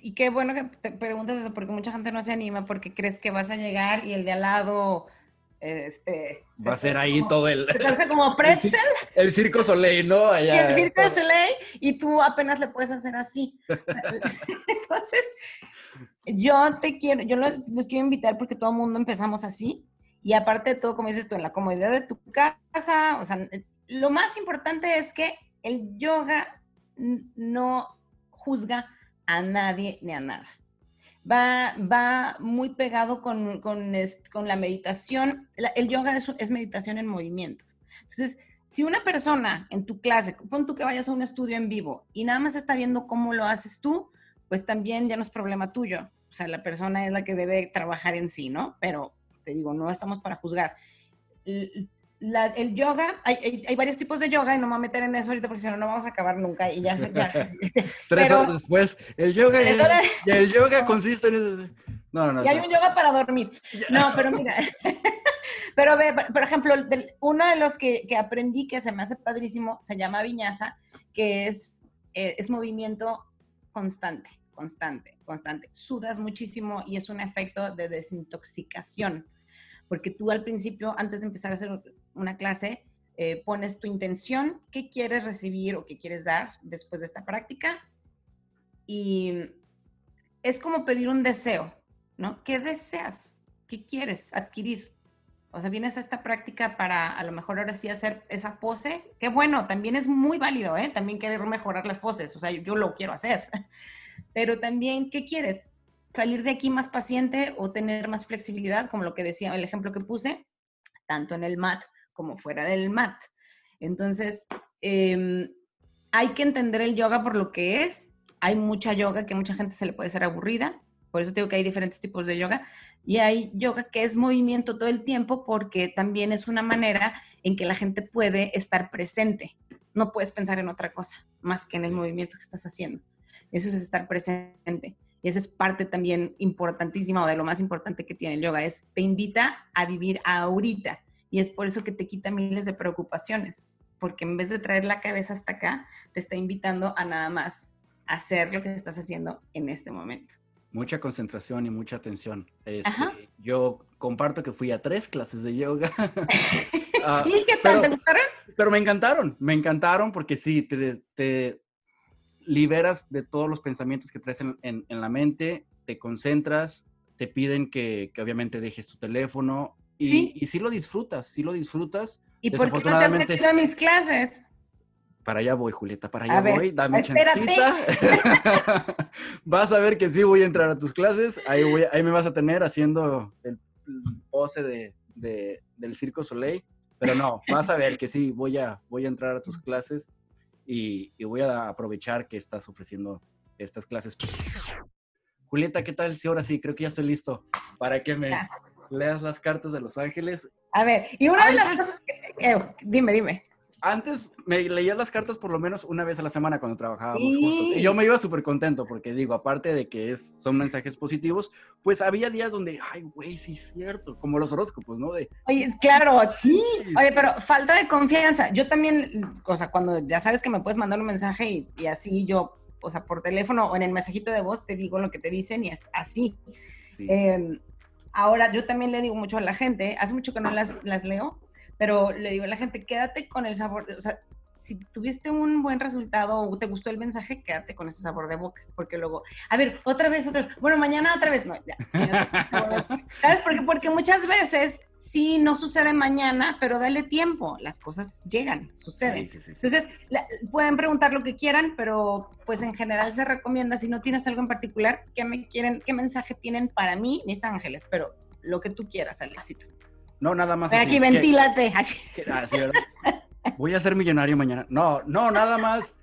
Y qué bueno que te preguntas eso, porque mucha gente no se anima porque crees que vas a llegar y el de al lado este, Va a ser ahí todo el... Se como (laughs) pretzel. El Circo Soleil, ¿no? Allá, el Circo Soleil y tú apenas le puedes hacer así. (laughs) (laughs) Entonces, yo te quiero, yo los, quiero invitar porque todo el mundo empezamos así. Y aparte de todo, como dices tú, en la comodidad de tu casa, o sea, lo más importante es que el yoga no juzga a nadie ni a nada va, va muy pegado con, con, con la meditación. el yoga es, es, meditación en movimiento. Entonces, si una persona en tu clase, pon tú que vayas a un estudio en vivo y nada más está viendo cómo lo haces tú, pues también ya no es problema tuyo. O sea, la persona es la que debe trabajar en sí, ¿no? Pero te digo, no estamos para juzgar el yoga, hay, hay, varios tipos de yoga y no me voy a meter en eso ahorita porque si no, no vamos a acabar nunca y ya se... Ya. (laughs) Tres horas después, el yoga, el, yoga (laughs) consiste en... No, no, y hay un yoga para dormir. No, pero (laughs) mira, pero ve, por ejemplo, uno de los que, que, aprendí que se me hace padrísimo se llama viñasa, que es, eh, es movimiento constante, constante, constante. Sudas muchísimo y es un efecto de desintoxicación porque tú al principio, antes de empezar a hacer una clase, eh, pones tu intención, qué quieres recibir o qué quieres dar después de esta práctica. Y es como pedir un deseo, ¿no? ¿Qué deseas? ¿Qué quieres adquirir? O sea, vienes a esta práctica para a lo mejor ahora sí hacer esa pose. Qué bueno, también es muy válido, ¿eh? También querer mejorar las poses. O sea, yo lo quiero hacer. (laughs) Pero también, ¿qué quieres? ¿Salir de aquí más paciente o tener más flexibilidad? Como lo que decía, el ejemplo que puse, tanto en el mat como fuera del mat. Entonces, em, hay que entender el yoga por lo que es. Hay mucha yoga que mucha gente se le puede ser aburrida. Por eso digo que hay diferentes tipos de yoga. Y hay yoga que es movimiento todo el tiempo porque también es una manera en que la gente puede estar presente. No puedes pensar en otra cosa más que en el movimiento que estás haciendo. Eso es estar presente. Y esa es parte también importantísima o de lo más importante que tiene el yoga. Es te invita a vivir ahorita y es por eso que te quita miles de preocupaciones, porque en vez de traer la cabeza hasta acá, te está invitando a nada más hacer lo que estás haciendo en este momento. Mucha concentración y mucha atención. Este, yo comparto que fui a tres clases de yoga. (laughs) Ah, ¿Y qué tal? ¿Te gustaron? Pero me encantaron, me encantaron porque sí, te, te liberas de todos los pensamientos que traes en, la mente, te concentras, te piden que, que, obviamente dejes tu teléfono, y sí, y sí lo disfrutas, sí lo disfrutas. ¿Y por qué no te has metido a mis clases? Para allá voy, Julieta, para allá voy. Dame chancita. (laughs) vas a ver que sí voy a entrar a tus clases. Ahí, voy, ahí me vas a tener haciendo el pose de, de, del Circo Soleil. Pero no, vas a ver que sí, voy a, voy a entrar a tus clases y, y voy a aprovechar que estás ofreciendo estas clases. Julieta, ¿qué tal? Sí, ahora sí, creo que ya estoy listo para que me, leas las cartas de Los Ángeles. A ver, y una de las cosas que... Eh, dime, dime. Antes me leía las cartas por lo menos una vez a la semana cuando trabajábamos juntos. Y yo me iba súper contento porque digo, aparte de que es, son mensajes positivos, pues había días donde, ay, güey, sí es cierto, como los horóscopos, ¿no? De, Oye, claro, sí. Oye, pero falta de confianza. Yo también, o sea, cuando ya sabes que me puedes mandar un mensaje y, y así yo, o sea, por teléfono o en el mensajito de voz te digo lo que te dicen y es así. Sí. Eh, Ahora, yo también le digo mucho a la gente, hace mucho que no las, las leo, pero le digo a la gente, quédate con el sabor, o sea, si tuviste un buen resultado o te gustó el mensaje, quédate con ese sabor de boca, porque luego, a ver, otra vez, otra vez, bueno, mañana otra vez, no, ya. (laughs) ¿Sabes? Porque, porque muchas veces sí no sucede mañana, pero dale tiempo, las cosas llegan, suceden. Entonces, pueden preguntar lo que quieran, pero pues en general se recomienda, si no tienes algo en particular, ¿qué, me quieren, qué mensaje tienen para mí, mis ángeles? Pero lo que tú quieras, Alexito. No, nada más. aquí, ventílate. Así. Así, ¿verdad? (laughs) voy a ser millonario mañana. No, no, nada más.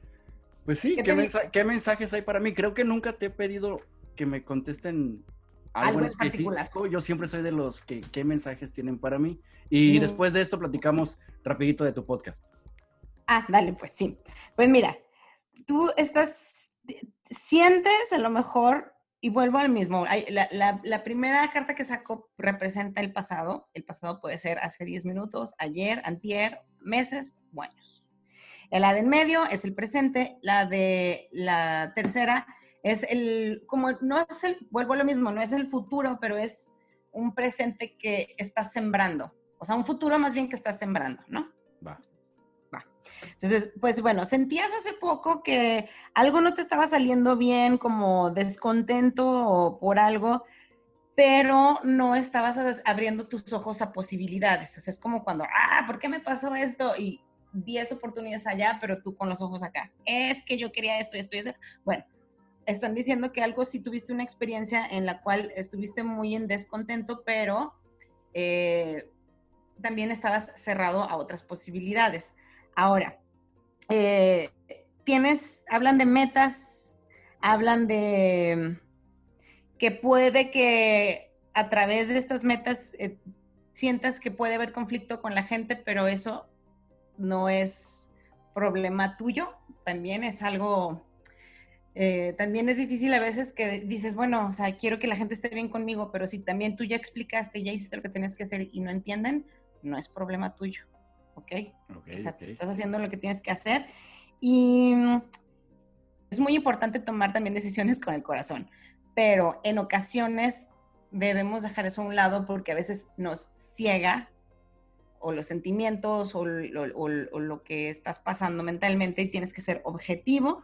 Pues sí, ¿qué, mensajes hay para mí? Creo que nunca te he pedido que me contesten algo, en específico. Yo siempre soy de los que qué mensajes tienen para mí. Y mm. después de esto platicamos rapidito de tu podcast. Ah, dale, pues sí. Pues mira, tú estás sientes a lo mejor, y vuelvo al mismo, la, primera carta que saco representa el pasado. El pasado puede ser hace 10 minutos, ayer, antier, meses o años. La de en medio es el presente, la de la tercera es el, como no es el, vuelvo a lo mismo, no es el futuro, pero es un presente que estás sembrando. O sea, un futuro más bien que estás sembrando, ¿no? Va. Va. Entonces, pues bueno, sentías hace poco que algo no te estaba saliendo bien, como descontento por algo, pero no estabas abriendo tus ojos a posibilidades. O sea, es como cuando, ah, ¿por qué me pasó esto? Y 10 oportunidades allá, pero tú con los ojos acá. Es que yo quería esto esto y esto. Bueno, están diciendo que algo si tuviste una experiencia en la cual estuviste muy en descontento, pero eh, también estabas cerrado a otras posibilidades. Ahora, eh, tienes, hablan de metas, hablan de que puede que a través de estas metas eh, sientas que puede haber conflicto con la gente, pero eso no es problema tuyo, también es algo eh, también es difícil a veces que dices, bueno, o sea, quiero que la gente esté bien conmigo, pero si también tú ya explicaste, ya hiciste lo que tenías que hacer y no entienden, no es problema tuyo, ¿ok? okay o sea, tú estás haciendo lo que tienes que hacer y es muy importante tomar también decisiones con el corazón, pero en ocasiones debemos dejar eso a un lado porque a veces nos ciega o los sentimientos o, lo que estás pasando mentalmente y tienes que ser objetivo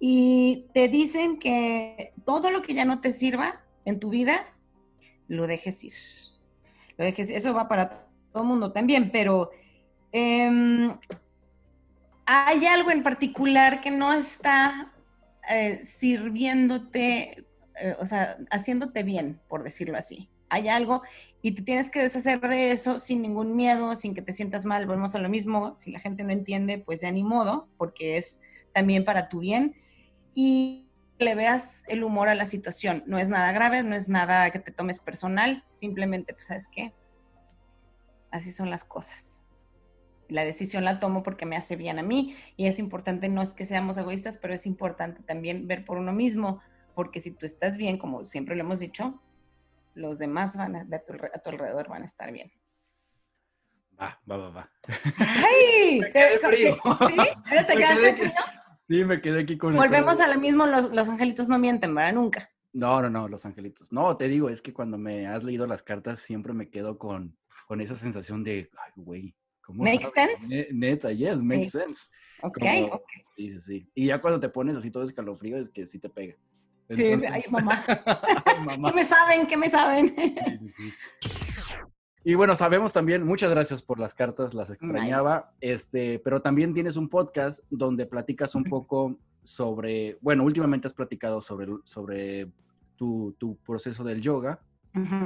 y te dicen que todo lo que ya no te sirva en tu vida, lo dejes ir. Lo dejes, eso va para todo el mundo también, pero em, hay algo en particular que no está eh, sirviéndote, eh, o sea, haciéndote bien, por decirlo así. Hay algo y te tienes que deshacer de eso sin ningún miedo, sin que te sientas mal. Volvemos a lo mismo. Si la gente no entiende, pues ya ni modo, porque es también para tu bien y le veas el humor a la situación. No es nada grave, no es nada que te tomes personal, simplemente, pues, ¿sabes qué? Así son las cosas. La decisión la tomo porque me hace bien a mí y es importante, no es que seamos egoístas, pero es importante también ver por uno mismo, porque si tú estás bien, como siempre lo hemos dicho, los demás van a, tu, a tu alrededor van a estar bien. Va, va, va, va. ¡Ay! (laughs) ¿Te, frío. ¿Sí? ¿Te (laughs) quedaste frío? Sí, me quedé aquí con Volvemos a lo mismo, los, los angelitos no mienten, ¿verdad? Nunca. No, no, no, los angelitos. No, te digo, es que cuando me has leído las cartas siempre me quedo con, con esa sensación de, ay, güey. ¿Make sense? neta, yes, makes sense. Ok, ok. Sí, sí, sí. Y ya cuando te pones así todo escalofrío es que sí te pega. Sí, ay, mamá. (laughs) mamá. ¿Qué me saben? ¿Qué me saben? sí, sí, sí. Y bueno, sabemos también, muchas gracias por las cartas, las extrañaba, este, pero también tienes un podcast donde platicas un poco sobre, bueno, últimamente has platicado sobre, sobre tu, tu proceso del yoga,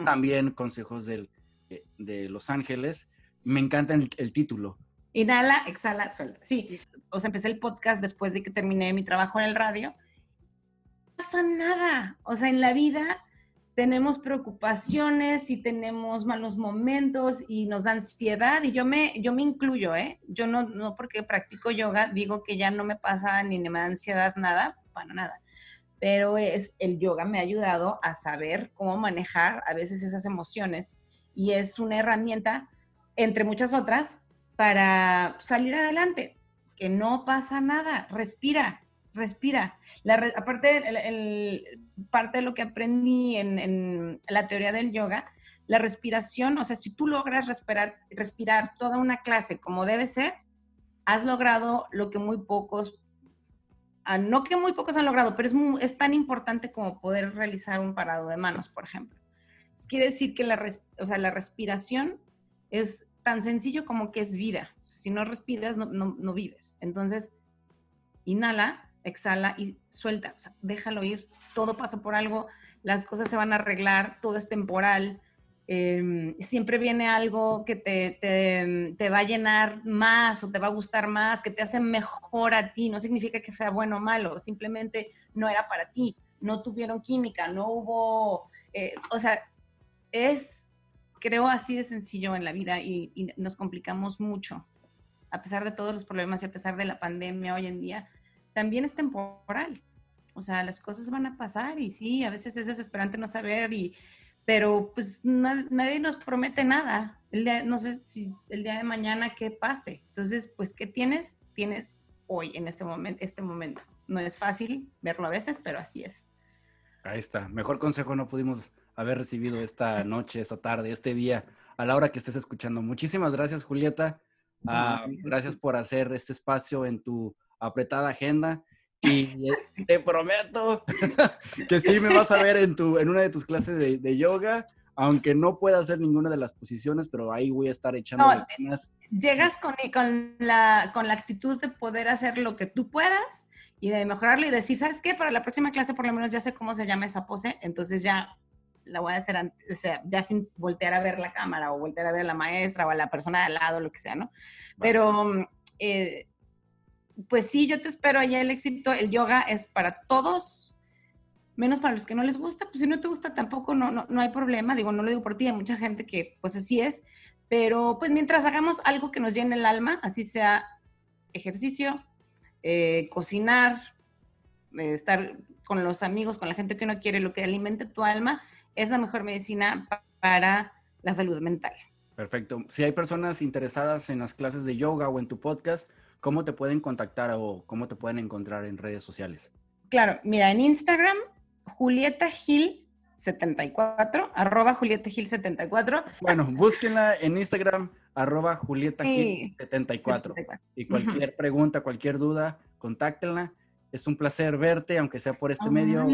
también consejos del, de Los Ángeles. Me encanta el, el título. Inhala, exhala, suelta. Sí, o sea, empecé el podcast después de que terminé mi trabajo en el radio. Pasa nada, o sea, en la vida tenemos preocupaciones y tenemos malos momentos y nos da ansiedad y yo me, yo me incluyo, ¿eh? Yo no, no porque practico yoga digo que ya no me pasa ni me da ansiedad nada, para nada. Pero es, el yoga me ha ayudado a saber cómo manejar a veces esas emociones y es una herramienta, entre muchas otras, para salir adelante, que no pasa nada, respira, respira. Aparte, el, parte de lo que aprendí en, la teoría del yoga, la respiración, o sea, si tú logras respirar, respirar toda una clase como debe ser, has logrado lo que muy pocos, ah, no que muy pocos han logrado, pero es, es tan importante como poder realizar un parado de manos, por ejemplo. quiere decir que la, o sea, la respiración es tan sencillo como que es vida. Si no respiras, no, no, no vives. Entonces, inhala, exhala y suelta, o sea, déjalo ir, todo pasa por algo, las cosas se van a arreglar, todo es temporal, em, siempre viene algo que te, te, va a llenar más o te va a gustar más, que te hace mejor a ti, no significa que sea bueno o malo, simplemente no era para ti, no tuvieron química, no hubo, eh, o sea, es, creo, así de sencillo en la vida y nos complicamos mucho, a pesar de todos los problemas y a pesar de la pandemia hoy en día también es temporal. O sea, las cosas van a pasar y sí, a veces es desesperante no saber y pero pues nadie nos promete nada. El día, no sé si el día de mañana qué pase. Entonces, pues, ¿qué tienes? Tienes hoy, en este momento, este momento. No es fácil verlo a veces, pero así es. Ahí está. Mejor consejo no pudimos haber recibido esta noche, esta tarde, este día, a la hora que estés escuchando. Muchísimas gracias, Julieta. Ah, gracias por hacer este espacio en tu apretada agenda. Y (laughs) te prometo (laughs) que sí me vas a ver en, tu, en una de tus clases de, yoga, aunque no pueda hacer ninguna de las posiciones, pero ahí voy a estar echando no, Llegas con, con, la, con la actitud de poder hacer lo que tú puedas y de mejorarlo y decir, ¿sabes qué? Para la próxima clase por lo menos ya sé cómo se llama esa pose, entonces ya la voy a hacer o sea, ya sin voltear a ver la cámara o voltear a ver a la maestra o a la persona de al lado, lo que sea, ¿no? Pero... Eh, pues sí, yo te espero allá el éxito. El yoga es para todos, menos para los que no les gusta. Pues si no te gusta tampoco, no, no, no hay problema. Digo, no lo digo por ti, hay mucha gente que pues así es. Pero pues mientras hagamos algo que nos llene el alma, así sea ejercicio, eh, cocinar, eh, estar con los amigos, con la gente que uno quiere, lo que alimente tu alma, es la mejor medicina para la salud mental. Perfecto. Si hay personas interesadas en las clases de yoga o en tu podcast, ¿cómo te pueden contactar o cómo te pueden encontrar en redes sociales? Claro, mira, en Instagram, Julieta Gil 74, arroba Julieta Gil 74. Bueno, búsquenla en Instagram, arroba Julieta Gil 74. Y cualquier pregunta, cualquier duda, contáctenla. Es un placer verte, aunque sea por este medio.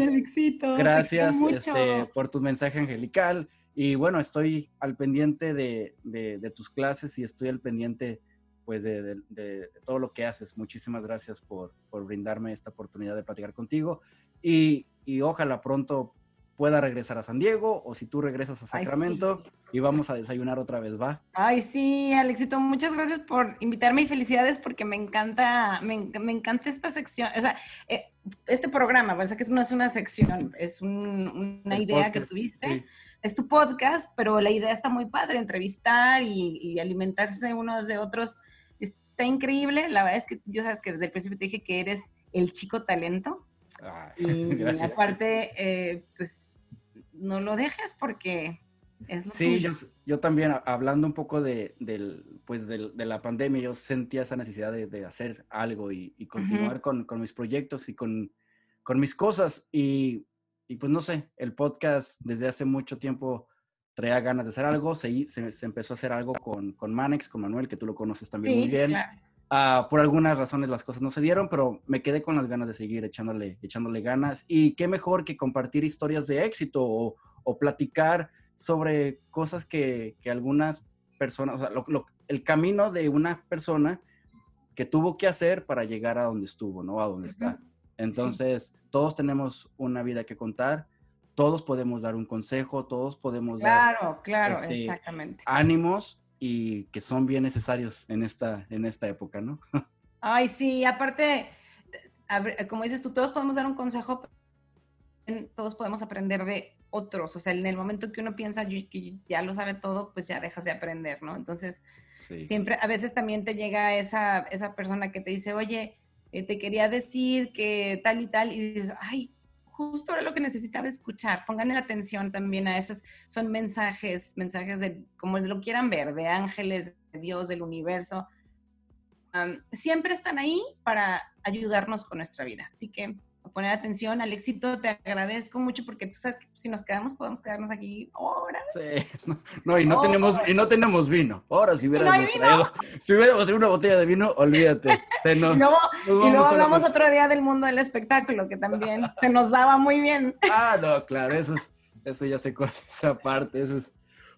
Gracias este, por tu mensaje angelical. Y bueno, estoy al pendiente de, de tus clases y estoy al pendiente pues de, todo lo que haces. Muchísimas gracias por, brindarme esta oportunidad de platicar contigo y, ojalá pronto pueda regresar a San Diego o si tú regresas a Sacramento y vamos a desayunar otra vez, ¿va? Ay, sí, Alexito, muchas gracias por invitarme y felicidades porque me encanta, me, encanta esta sección, o sea, eh, este programa, parece que no es una sección, es una idea que tuviste. Es tu podcast, pero la idea está muy padre, entrevistar y, y alimentarse unos de otros está increíble. La verdad es que yo sabes que desde el principio te dije que eres el chico talento. y (laughs) aparte, eh, pues no lo dejes porque es lo Sí, yo, yo, también, hablando un poco de, del, pues de, la pandemia, yo sentía esa necesidad de, hacer algo y, continuar con, con, mis proyectos y con, con mis cosas. Y, y, pues no sé, el podcast desde hace mucho tiempo traía ganas de hacer algo, se, se, empezó a hacer algo con, con, Manex, con Manuel, que tú lo conoces también muy bien. Ah, por algunas razones las cosas no se dieron, pero me quedé con las ganas de seguir echándole, echándole ganas. Y qué mejor que compartir historias de éxito o, o platicar sobre cosas que, que algunas personas, o sea, lo, el camino de una persona que tuvo que hacer para llegar a donde estuvo, ¿no? A donde está. Entonces, todos tenemos una vida que contar todos podemos dar un consejo, todos podemos dar claro, claro, este, exactamente. ánimos y que son bien necesarios en esta, en esta época, ¿no? (laughs) Ay, sí, aparte, como dices tú, todos podemos dar un consejo, todos podemos aprender de otros, o sea, en el momento que uno piensa que ya lo sabe todo, pues ya dejas de aprender, ¿no? Entonces, siempre, a veces también te llega esa, esa persona que te dice, oye, eh, te quería decir que tal y tal, y dices, ay, justo era lo que necesitaba escuchar. Pongan atención también a esos, son mensajes, mensajes de, como lo quieran ver, de ángeles, de Dios, del universo. siempre están ahí para ayudarnos con nuestra vida. Así que poner atención. al éxito, te agradezco mucho porque tú sabes que si nos quedamos, podemos quedarnos aquí horas. Sí, no, y no, tenemos, y no tenemos vino. Ahora, si hubiéramos no traído, (laughs) si hubiéramos una botella de vino, olvídate. no, (laughs) y luego hablamos otro día del mundo del espectáculo, que también se nos daba muy bien. (laughs) Ah, no, claro, eso, es, eso ya se corta esa parte, eso es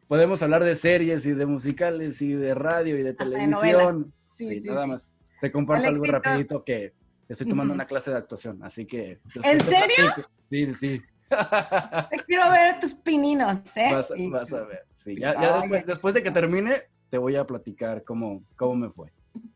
podemos hablar de series y de musicales y de radio y de televisión. sí, sí, nada más. Te comparto algo rapidito que Estoy tomando una clase de actuación, así que... ¿En serio? Sí, sí, sí. Te quiero ver tus pininos, ¿eh? Vas, a ver, sí. Ya, después, de que termine, te voy a platicar cómo, cómo me fue.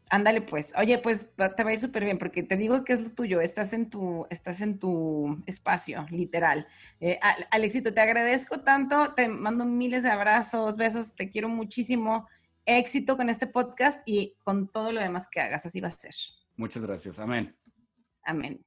Ándale, pues. Oye, pues te va a ir súper bien, porque te digo que es lo tuyo. Estás en tu, estás en tu espacio, literal. Eh, Alexito, te agradezco tanto. Te mando miles de abrazos, besos. Te quiero muchísimo. Éxito con este podcast y con todo lo demás que hagas. Así va a ser. Muchas gracias. Amén. Amén.